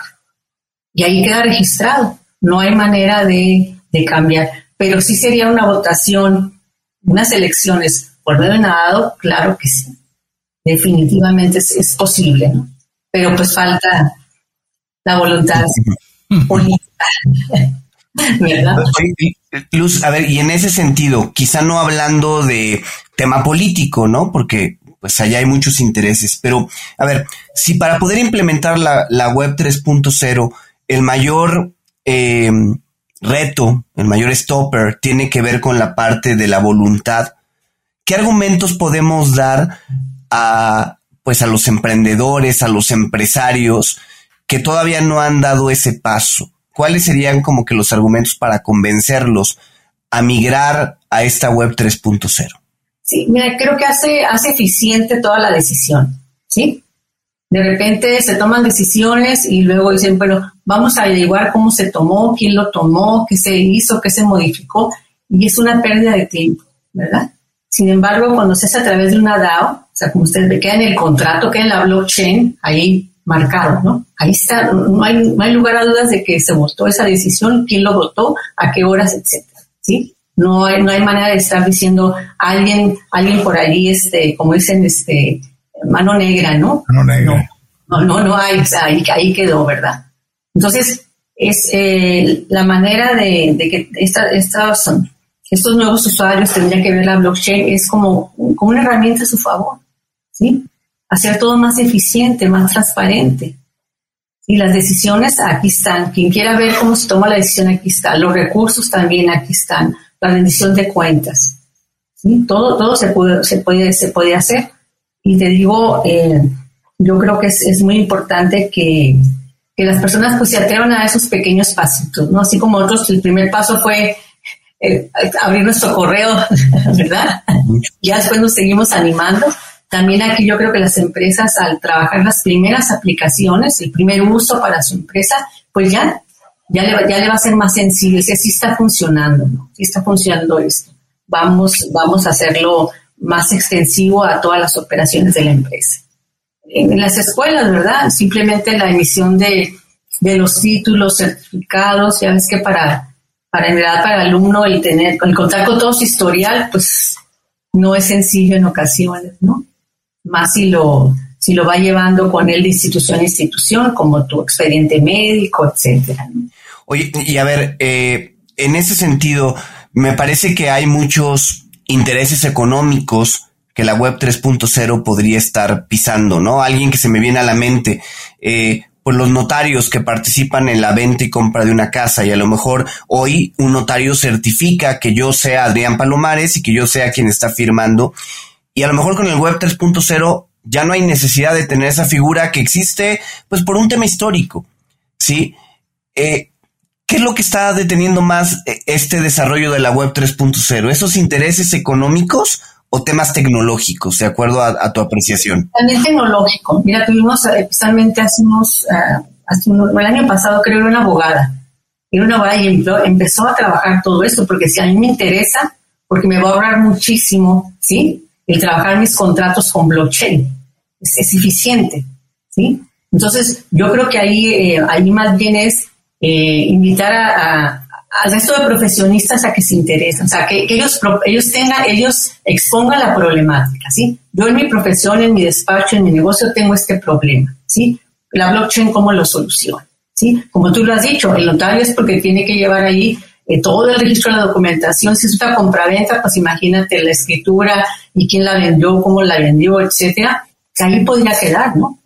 Y ahí queda registrado. No hay manera de, cambiar. Pero sí sería una votación, unas elecciones por medio de una DAO, claro que sí. Definitivamente es, posible, ¿no? Pero pues falta la voluntad política. ¿Verdad? Luz, a ver, y en ese sentido, quizá no hablando de tema político, ¿no? Porque pues allá hay muchos intereses, pero a ver, si para poder implementar la, web 3.0, el mayor eh, reto, el mayor stopper tiene que ver con la parte de la voluntad, ¿qué argumentos podemos dar a pues a los emprendedores, a los empresarios que todavía no han dado ese paso? ¿cuáles serían como que los argumentos para convencerlos a migrar a esta web 3.0? Sí, mira, creo que hace, hace eficiente toda la decisión, ¿sí? De repente se toman decisiones y luego dicen, bueno, vamos a averiguar cómo se tomó, quién lo tomó, qué se hizo, qué se modificó, y es una pérdida de tiempo, ¿verdad? Sin embargo, cuando se hace a través de una DAO, o sea, como ustedes ve, queda en el contrato, queda en la blockchain, ahí marcado, ¿no? Ahí está, no hay, no hay lugar a dudas de que se votó esa decisión, quién lo votó, a qué horas, etcétera, ¿sí? No hay, no hay manera de estar diciendo alguien, alguien por allí, este, como dicen, este, mano negra, ¿no? Mano negra. No, no, no, hay, ahí, ahí quedó, ¿verdad? Entonces, es eh, la manera de, que esta, estas, estos nuevos usuarios tendrían que ver la blockchain es como, como una herramienta a su favor, ¿sí? Hacer todo más eficiente, más transparente. Y las decisiones aquí están. Quien quiera ver cómo se toma la decisión, aquí está. Los recursos también aquí están. La rendición de cuentas. ¿sí? Todo, todo se puede, se puede, se puede hacer. Y te digo, eh, yo creo que es, es muy importante que, que las personas pues se atrevan a esos pequeños pasitos, ¿no? Así como otros, el primer paso fue eh, abrir nuestro correo, ¿verdad? Ya después nos seguimos animando. También aquí yo creo que las empresas al trabajar las primeras aplicaciones, el primer uso para su empresa, pues ya, ya le, ya le va a ser más sencillo, si así está funcionando, ¿no? Si está funcionando esto. Vamos, vamos a hacerlo más extensivo a todas las operaciones de la empresa en las escuelas, ¿verdad? Simplemente la emisión de, los títulos, certificados, ya ves que para, para en verdad para el alumno el tener, el contar con todo su historial, pues no es sencillo en ocasiones, ¿no? Más si lo, si lo va llevando con él de institución a institución, como tu expediente médico, etcétera. Oye, y a ver, eh, en ese sentido, me parece que hay muchos intereses económicos que la web 3.0 podría estar pisando, ¿no? Alguien que se me viene a la mente, eh, pues los notarios que participan en la venta y compra de una casa y a lo mejor hoy un notario certifica que yo sea Adrián Palomares y que yo sea quien está firmando y a lo mejor con el web 3.0 ya no hay necesidad de tener esa figura que existe pues por un tema histórico, ¿sí? Eh, ¿Qué es lo que está deteniendo más eh, este desarrollo de la web 3.0? ¿Esos intereses económicos o temas tecnológicos, de acuerdo a, tu apreciación? También tecnológico. Mira, tuvimos, eh, hace unos, uh, el año pasado creo una abogada. Era una abogada y empezó a trabajar todo esto, porque si a mí me interesa, porque me va a ahorrar muchísimo, ¿sí? El trabajar mis contratos con blockchain. Es, eficiente, ¿sí? Entonces, yo creo que ahí, eh, ahí más bien es eh, invitar a al resto de profesionistas a que se interesen, o sea, que, ellos, ellos tengan, ellos expongan la problemática, ¿sí? Yo en mi profesión, en mi despacho, en mi negocio tengo este problema, ¿sí? La blockchain, ¿cómo lo soluciona? ¿Sí? Como tú lo has dicho, el notario es porque tiene que llevar ahí eh, todo el registro de la documentación. Si es una compraventa, pues imagínate la escritura y quién la vendió, cómo la vendió, etcétera. Ahí podría quedar, ¿no?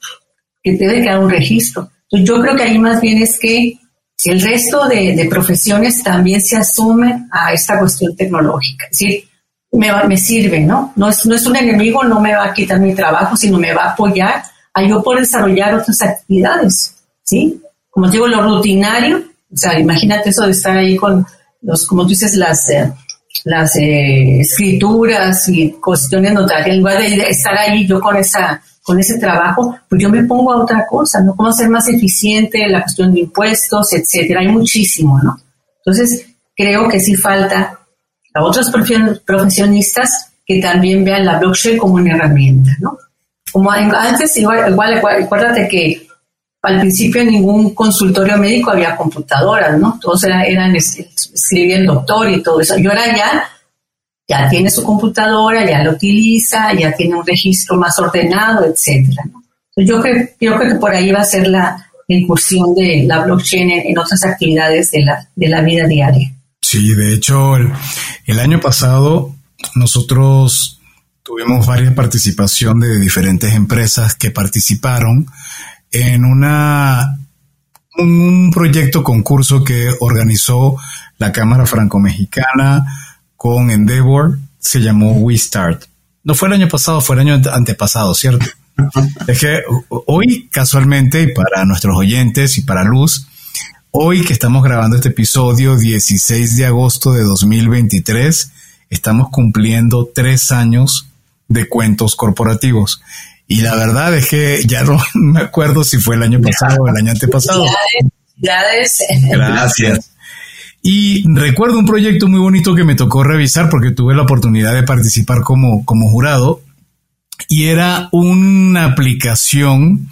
Que debe quedar un registro. Entonces, yo creo que ahí más bien es que el resto de, profesiones también se asumen a esta cuestión tecnológica. Es decir, me, sirve, ¿no? No es, no es un enemigo, no me va a quitar mi trabajo, sino me va a apoyar a yo poder desarrollar otras actividades, ¿sí? Como digo, lo rutinario, o sea, imagínate eso de estar ahí con los, como tú dices, las, eh, las eh, escrituras y cuestiones notariales, en lugar de estar ahí yo con esa con ese trabajo, pues yo me pongo a otra cosa, ¿no? Cómo ser más eficiente, la cuestión de impuestos, etcétera. Hay muchísimo, ¿no? Entonces, creo que sí falta a otros profesionistas que también vean la blockchain como una herramienta, ¿no? Como antes, igual, igual, acuérdate que al principio ningún consultorio médico había computadoras, ¿no? Todos eran, eran escribir doctor y todo eso. Y ahora ya ya tiene su computadora, ya la utiliza, ya tiene un registro más ordenado, etcétera. Yo creo, yo creo que por ahí va a ser la, incursión de la blockchain en, otras actividades de la, de la vida diaria. Sí, de hecho, el, año pasado nosotros tuvimos varias participación de diferentes empresas que participaron en una un proyecto concurso que organizó la Cámara Franco-Mexicana con Endeavor se llamó We Start. No fue el año pasado, fue el año antepasado, ¿cierto? es que hoy, casualmente, y para nuestros oyentes y para Luz, hoy que estamos grabando este episodio, 16 de agosto de 2023, estamos cumpliendo tres años de cuentos corporativos. Y la verdad es que ya no me acuerdo si fue el año pasado o el año antepasado. Gracias. Y recuerdo un proyecto muy bonito que me tocó revisar porque tuve la oportunidad de participar como, como jurado. Y era una aplicación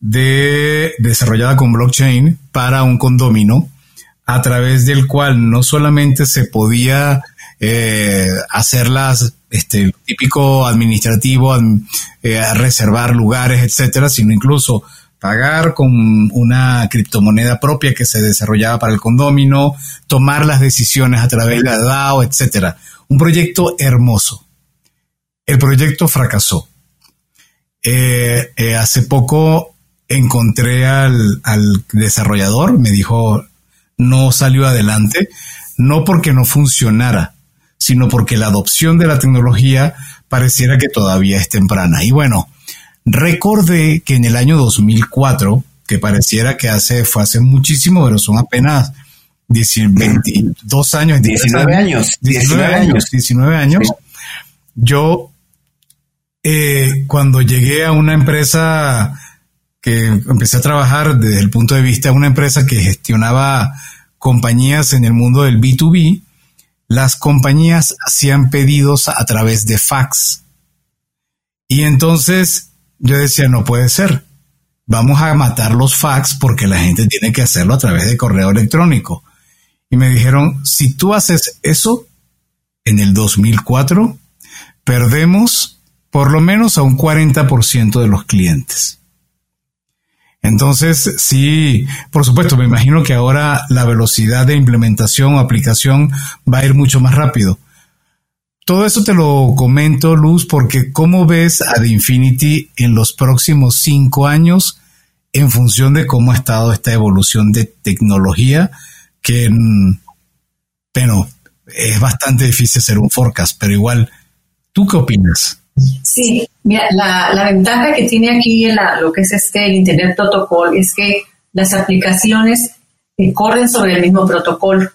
de, desarrollada con blockchain para un condomino a través del cual no solamente se podía eh, hacerlas este típico administrativo, eh, reservar lugares, etcétera, sino incluso pagar con una criptomoneda propia que se desarrollaba para el condomino, tomar las decisiones a través de la DAO, etcétera. Un proyecto hermoso. El proyecto fracasó. Eh, eh, hace poco encontré al, al desarrollador, me dijo, no salió adelante, no porque no funcionara, sino porque la adopción de la tecnología pareciera que todavía es temprana. Y bueno, recordé que en el año 2004, que pareciera que hace, fue hace muchísimo, pero son apenas 22 años, 19 años, 19 años, 19 años. Yo, eh, cuando llegué a una empresa que empecé a trabajar desde el punto de vista de una empresa que gestionaba compañías en el mundo del B2B, las compañías hacían pedidos a través de fax. Y entonces yo decía, no puede ser. Vamos a matar los fax porque la gente tiene que hacerlo a través de correo electrónico. Y me dijeron, si tú haces eso en el 2004, perdemos por lo menos a un 40% de los clientes. Entonces, sí, por supuesto, me imagino que ahora la velocidad de implementación o aplicación va a ir mucho más rápido. Todo eso te lo comento, Luz, porque ¿cómo ves a The Infinity en los próximos cinco años en función de cómo ha estado esta evolución de tecnología? Que, mm, bueno, es bastante difícil hacer un forecast, pero igual, ¿tú qué opinas? Sí, mira, la, ventaja que tiene aquí en lo que es este el Internet Protocol es que las aplicaciones eh, corren sobre el mismo protocolo,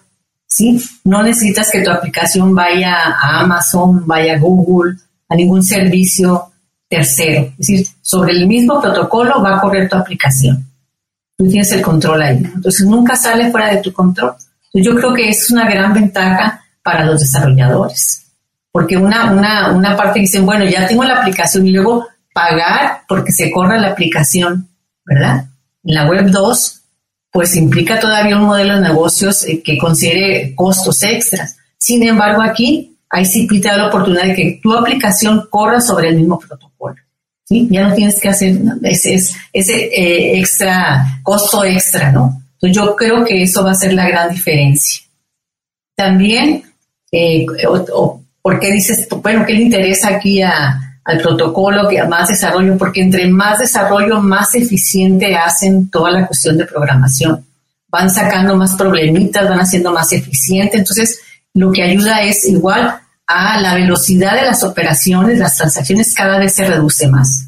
¿sí? No necesitas que tu aplicación vaya a Amazon, vaya a Google, a ningún servicio tercero. Es decir, sobre el mismo protocolo va a correr tu aplicación. Tú tienes el control ahí. Entonces, nunca sale fuera de tu control. Yo creo que es una gran ventaja para los desarrolladores porque una, una, una parte dicen, bueno, ya tengo la aplicación y luego pagar porque se corra la aplicación, ¿verdad? En la web 2, pues implica todavía un modelo de negocios eh, que considere costos extras. Sin embargo, aquí hay sí te la oportunidad de que tu aplicación corra sobre el mismo protocolo. Ya no tienes que hacer ese, eh, extra, costo extra, ¿no? Entonces yo creo que eso va a ser la gran diferencia. También, eh, ¿Por qué dices, bueno, qué le interesa aquí al protocolo, que más desarrollo? Porque entre más desarrollo, más eficiente hacen toda la cuestión de programación. Van sacando más problemitas, van haciendo más eficiente. Entonces, lo que ayuda es igual a la velocidad de las operaciones, las transacciones cada vez se reduce más.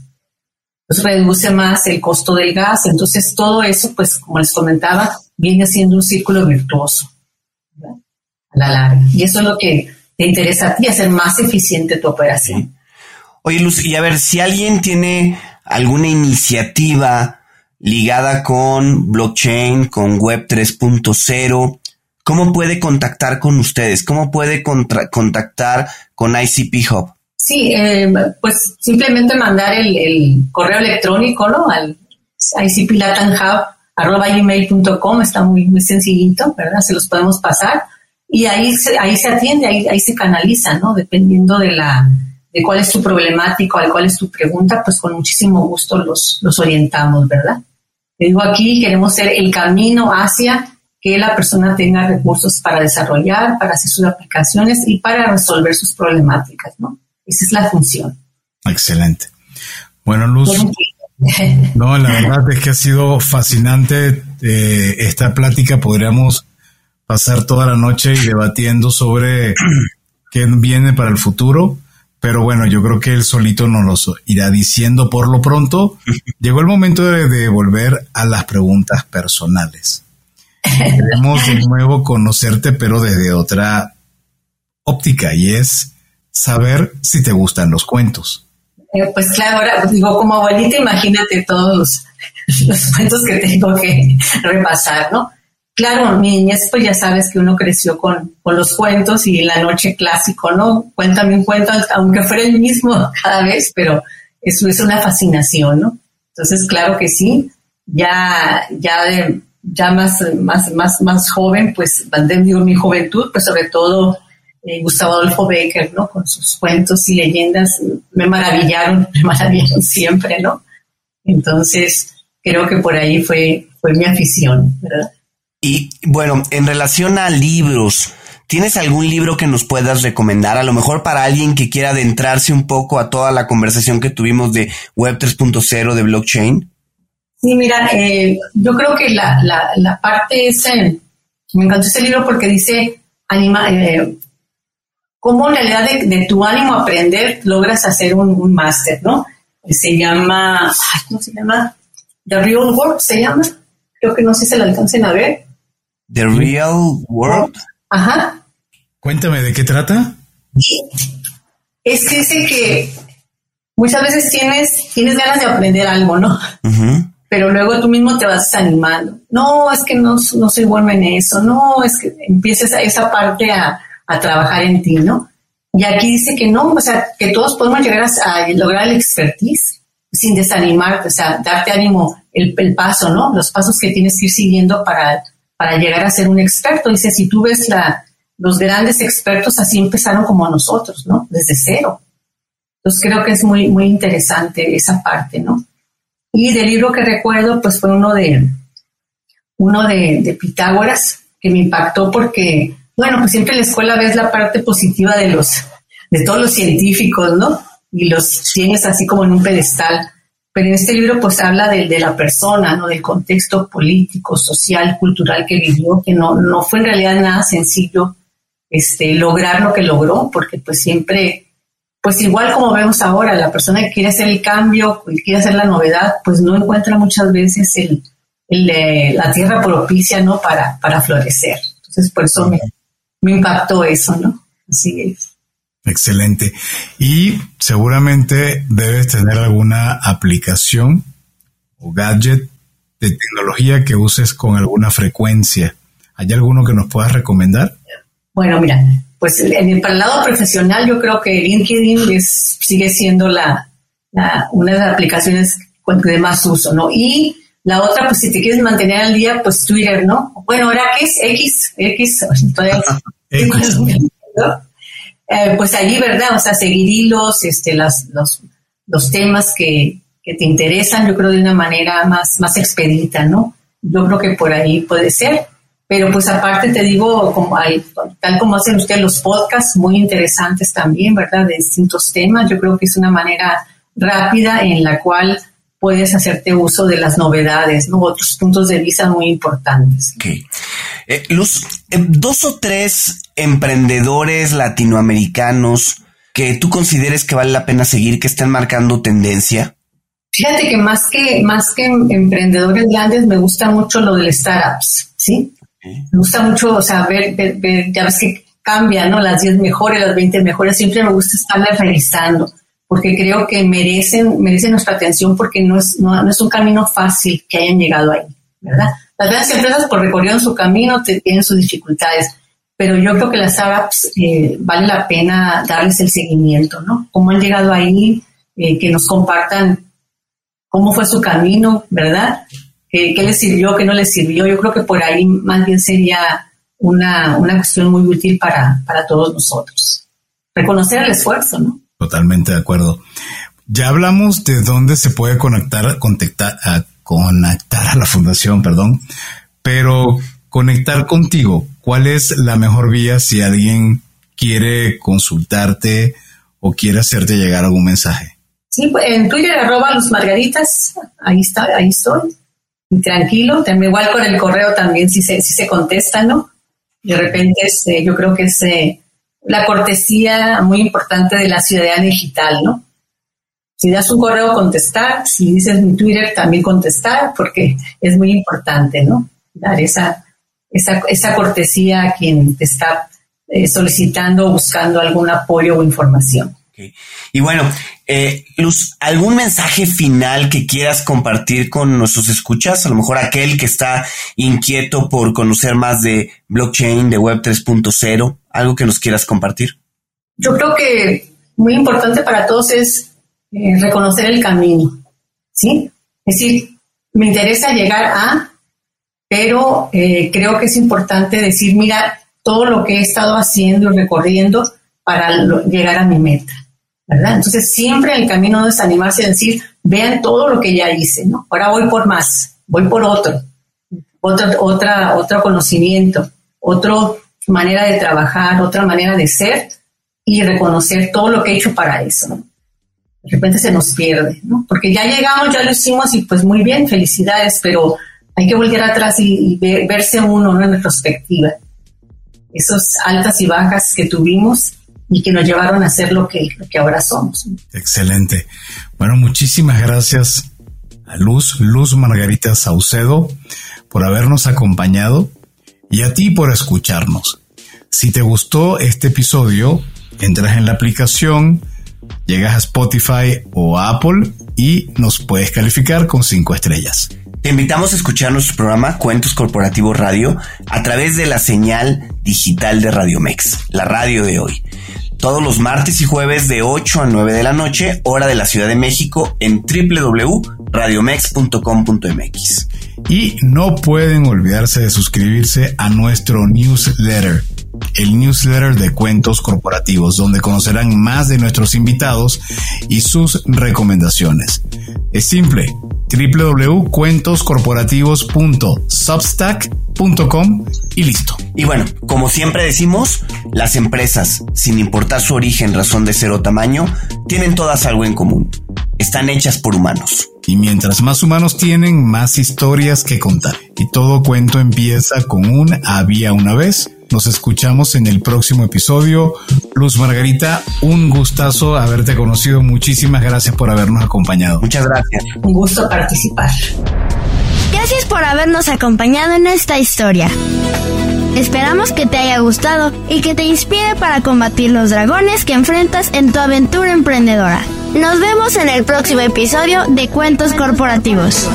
Reduce más el costo del gas. Entonces, todo eso, pues, como les comentaba, viene siendo un círculo virtuoso a la larga. Y eso es lo que te interesa a ti hacer más eficiente tu operación. Oye, Luz, y a ver, si alguien tiene alguna iniciativa ligada con blockchain, con web 3.0, ¿cómo puede contactar con ustedes? ¿Cómo puede contactar con ICP Hub? Sí, eh, pues simplemente mandar el, correo electrónico, ¿no? Al icplatanhub.com, está muy, muy sencillito, ¿verdad? Se los podemos pasar y ahí se, ahí se atiende, ahí, ahí se canaliza, ¿no? Dependiendo de la de cuál es tu problemática o cuál es tu pregunta, pues con muchísimo gusto los, los orientamos, ¿verdad? Te digo aquí, queremos ser el camino hacia que la persona tenga recursos para desarrollar, para hacer sus aplicaciones y para resolver sus problemáticas, ¿no? Esa es la función. Excelente. Bueno, Luz. No, la verdad es que ha sido fascinante eh, esta plática. Podríamos pasar toda la noche y debatiendo sobre qué viene para el futuro. Pero bueno, yo creo que él solito nos lo irá diciendo por lo pronto. Llegó el momento de, volver a las preguntas personales. Queremos de nuevo conocerte, pero desde otra óptica, y es saber si te gustan los cuentos. Eh, pues claro, ahora digo, como abuelita, imagínate todos los cuentos que tengo que repasar, ¿no? Claro, mi niñez, pues ya sabes que uno creció con, los cuentos y la noche clásico, ¿no? Cuéntame un cuento, aunque fuera el mismo cada vez, pero eso es una fascinación, ¿no? Entonces, claro que sí, ya, ya, de, ya más, más, más, más joven, pues, digo, mi juventud, pues sobre todo eh, Gustavo Adolfo Becker, ¿no? Con sus cuentos y leyendas, me maravillaron, me maravillaron siempre, ¿no? Entonces, creo que por ahí fue, fue mi afición, ¿verdad? Y bueno, en relación a libros, ¿tienes algún libro que nos puedas recomendar? A lo mejor para alguien que quiera adentrarse un poco a toda la conversación que tuvimos de Web 3.0 de blockchain. Sí, mira, eh, yo creo que la, la, la parte es, me encantó ese libro porque dice, eh, cómo en realidad de, tu ánimo aprender logras hacer un, máster, ¿no? Se llama, ¿cómo se llama? The Real World se llama. Creo que no sé si se lo alcancen a ver. The Real World. Ajá. Cuéntame, ¿de qué trata? Es que dice que muchas veces tienes, tienes ganas de aprender algo, ¿no? Pero luego tú mismo te vas desanimando. No, es que no, no soy bueno en eso. No, es que empiezas esa parte a, a trabajar en ti, ¿no? Y aquí dice que no, o sea, que todos podemos llegar a, lograr el expertise sin desanimarte, o sea, darte ánimo el, el, paso, ¿no? Los pasos que tienes que ir siguiendo para para llegar a ser un experto. Dice, si tú ves la, los grandes expertos así empezaron como nosotros, ¿no? Desde cero. Entonces creo que es muy, muy interesante esa parte, ¿no? Y del libro que recuerdo, pues fue uno de, uno de, Pitágoras, que me impactó porque, bueno, pues siempre en la escuela ves la parte positiva de los, de todos los científicos, ¿no? Y los tienes así como en un pedestal pero en este libro pues habla de, de, la persona, ¿no? Del contexto político, social, cultural que vivió, que no, no fue en realidad nada sencillo este, lograr lo que logró, porque pues siempre, pues igual como vemos ahora, la persona que quiere hacer el cambio, que quiere hacer la novedad, pues no encuentra muchas veces el, eh, la tierra propicia, ¿no? Para, para florecer. Entonces por eso me, me impactó eso, ¿no? Así es. Excelente. Y seguramente debes tener alguna aplicación o gadget de tecnología que uses con alguna frecuencia. ¿Hay alguno que nos puedas recomendar? Bueno, mira, pues en el, para el lado profesional yo creo que LinkedIn es, sigue siendo la, una de las aplicaciones de más uso, ¿no? Y la otra, pues si te quieres mantener al día, pues Twitter, ¿no? Bueno, ahora qué es X, X, todavía X. Eh, pues allí, ¿verdad? O sea, seguir hilos, este, las, los, los temas que, que, te interesan, yo creo de una manera más, más expedita, ¿no? Yo creo que por ahí puede ser. Pero pues aparte te digo, como tal como hacen ustedes los podcasts, muy interesantes también, ¿verdad? De distintos temas. Yo creo que es una manera rápida en la cual puedes hacerte uso de las novedades, ¿no? Otros puntos de vista muy importantes. Okay. Eh, Luz, eh, dos o tres emprendedores latinoamericanos que tú consideres que vale la pena seguir, que estén marcando tendencia. Fíjate que más que, más que emprendedores grandes, me gusta mucho lo de startups, ¿sí? Me gusta mucho, o sea, ver, ya ves que cambian, ¿no? Las 10 mejores, las 20 mejores, siempre me gusta estarlas revisando porque creo que merecen, merecen nuestra atención porque no es, no, es un camino fácil que hayan llegado ahí, ¿verdad? Las grandes empresas por recorrieron su camino, tienen sus dificultades, pero yo creo que las startups eh, vale la pena darles el seguimiento, ¿no? Cómo han llegado ahí, eh, que nos compartan cómo fue su camino, ¿verdad? ¿Qué, les sirvió, qué no les sirvió? Yo creo que por ahí más bien sería una, una cuestión muy útil para, para todos nosotros. Reconocer el esfuerzo, ¿no? Totalmente de acuerdo. Ya hablamos de dónde se puede conectar, contactar, a conectar a la fundación, perdón, pero conectar contigo, ¿cuál es la mejor vía si alguien quiere consultarte o quiere hacerte llegar algún mensaje? Sí, pues, en Twitter arroba los margaritas, ahí está, ahí estoy. Y tranquilo, también igual con el correo también si se, si se contesta, ¿no? De repente este, yo creo que es la cortesía muy importante de la ciudadanía digital, ¿no? Si das un correo, contestar, si dices mi Twitter, también contestar, porque es muy importante, ¿no? Dar esa, esa, esa cortesía a quien te está eh, solicitando o buscando algún apoyo o información. Y bueno, eh, Luz, ¿algún mensaje final que quieras compartir con nuestros escuchas? A lo mejor aquel que está inquieto por conocer más de blockchain, de Web 3.0, algo que nos quieras compartir. Yo creo que muy importante para todos es eh, reconocer el camino, ¿sí? Es decir, me interesa llegar a, pero eh, creo que es importante decir, mira, todo lo que he estado haciendo y recorriendo para llegar a mi meta, ¿verdad? Entonces, siempre el camino no es animarse a decir, vean todo lo que ya hice, ¿no? Ahora voy por más, voy por otro, otro, otra, otro conocimiento, otra manera de trabajar, otra manera de ser y reconocer todo lo que he hecho para eso. De repente se nos pierde, ¿no? Porque ya llegamos, ya lo hicimos y pues muy bien, felicidades, pero hay que volver atrás y, verse uno ¿no? en retrospectiva. Esas altas y bajas que tuvimos y que nos llevaron a ser lo que, lo que ahora somos. Excelente. Bueno, muchísimas gracias a Luz, Luz Margarita Saucedo, por habernos acompañado y a ti por escucharnos. Si te gustó este episodio, entras en la aplicación, llegas a Spotify o Apple y nos puedes calificar con cinco estrellas. Te invitamos a escuchar nuestro programa Cuentos Corporativos Radio a través de la señal digital de Radio Mex, la radio de hoy. Todos los martes y jueves de 8 a 9 de la noche, hora de la Ciudad de México, en www.radiomex.com.mx. Y no pueden olvidarse de suscribirse a nuestro newsletter el newsletter de cuentos corporativos, donde conocerán más de nuestros invitados y sus recomendaciones. Es simple, www.cuentoscorporativos.substack.com y listo. Y bueno, como siempre decimos, las empresas, sin importar su origen, razón de ser o tamaño, tienen todas algo en común. Están hechas por humanos. Y mientras más humanos tienen, más historias que contar. Y todo cuento empieza con un había una vez nos escuchamos en el próximo episodio. Luz Margarita, un gustazo haberte conocido. Muchísimas gracias por habernos acompañado. Muchas gracias. Un gusto participar. Gracias por habernos acompañado en esta historia. Esperamos que te haya gustado y que te inspire para combatir los dragones que enfrentas en tu aventura emprendedora. Nos vemos en el próximo episodio de Cuentos Corporativos.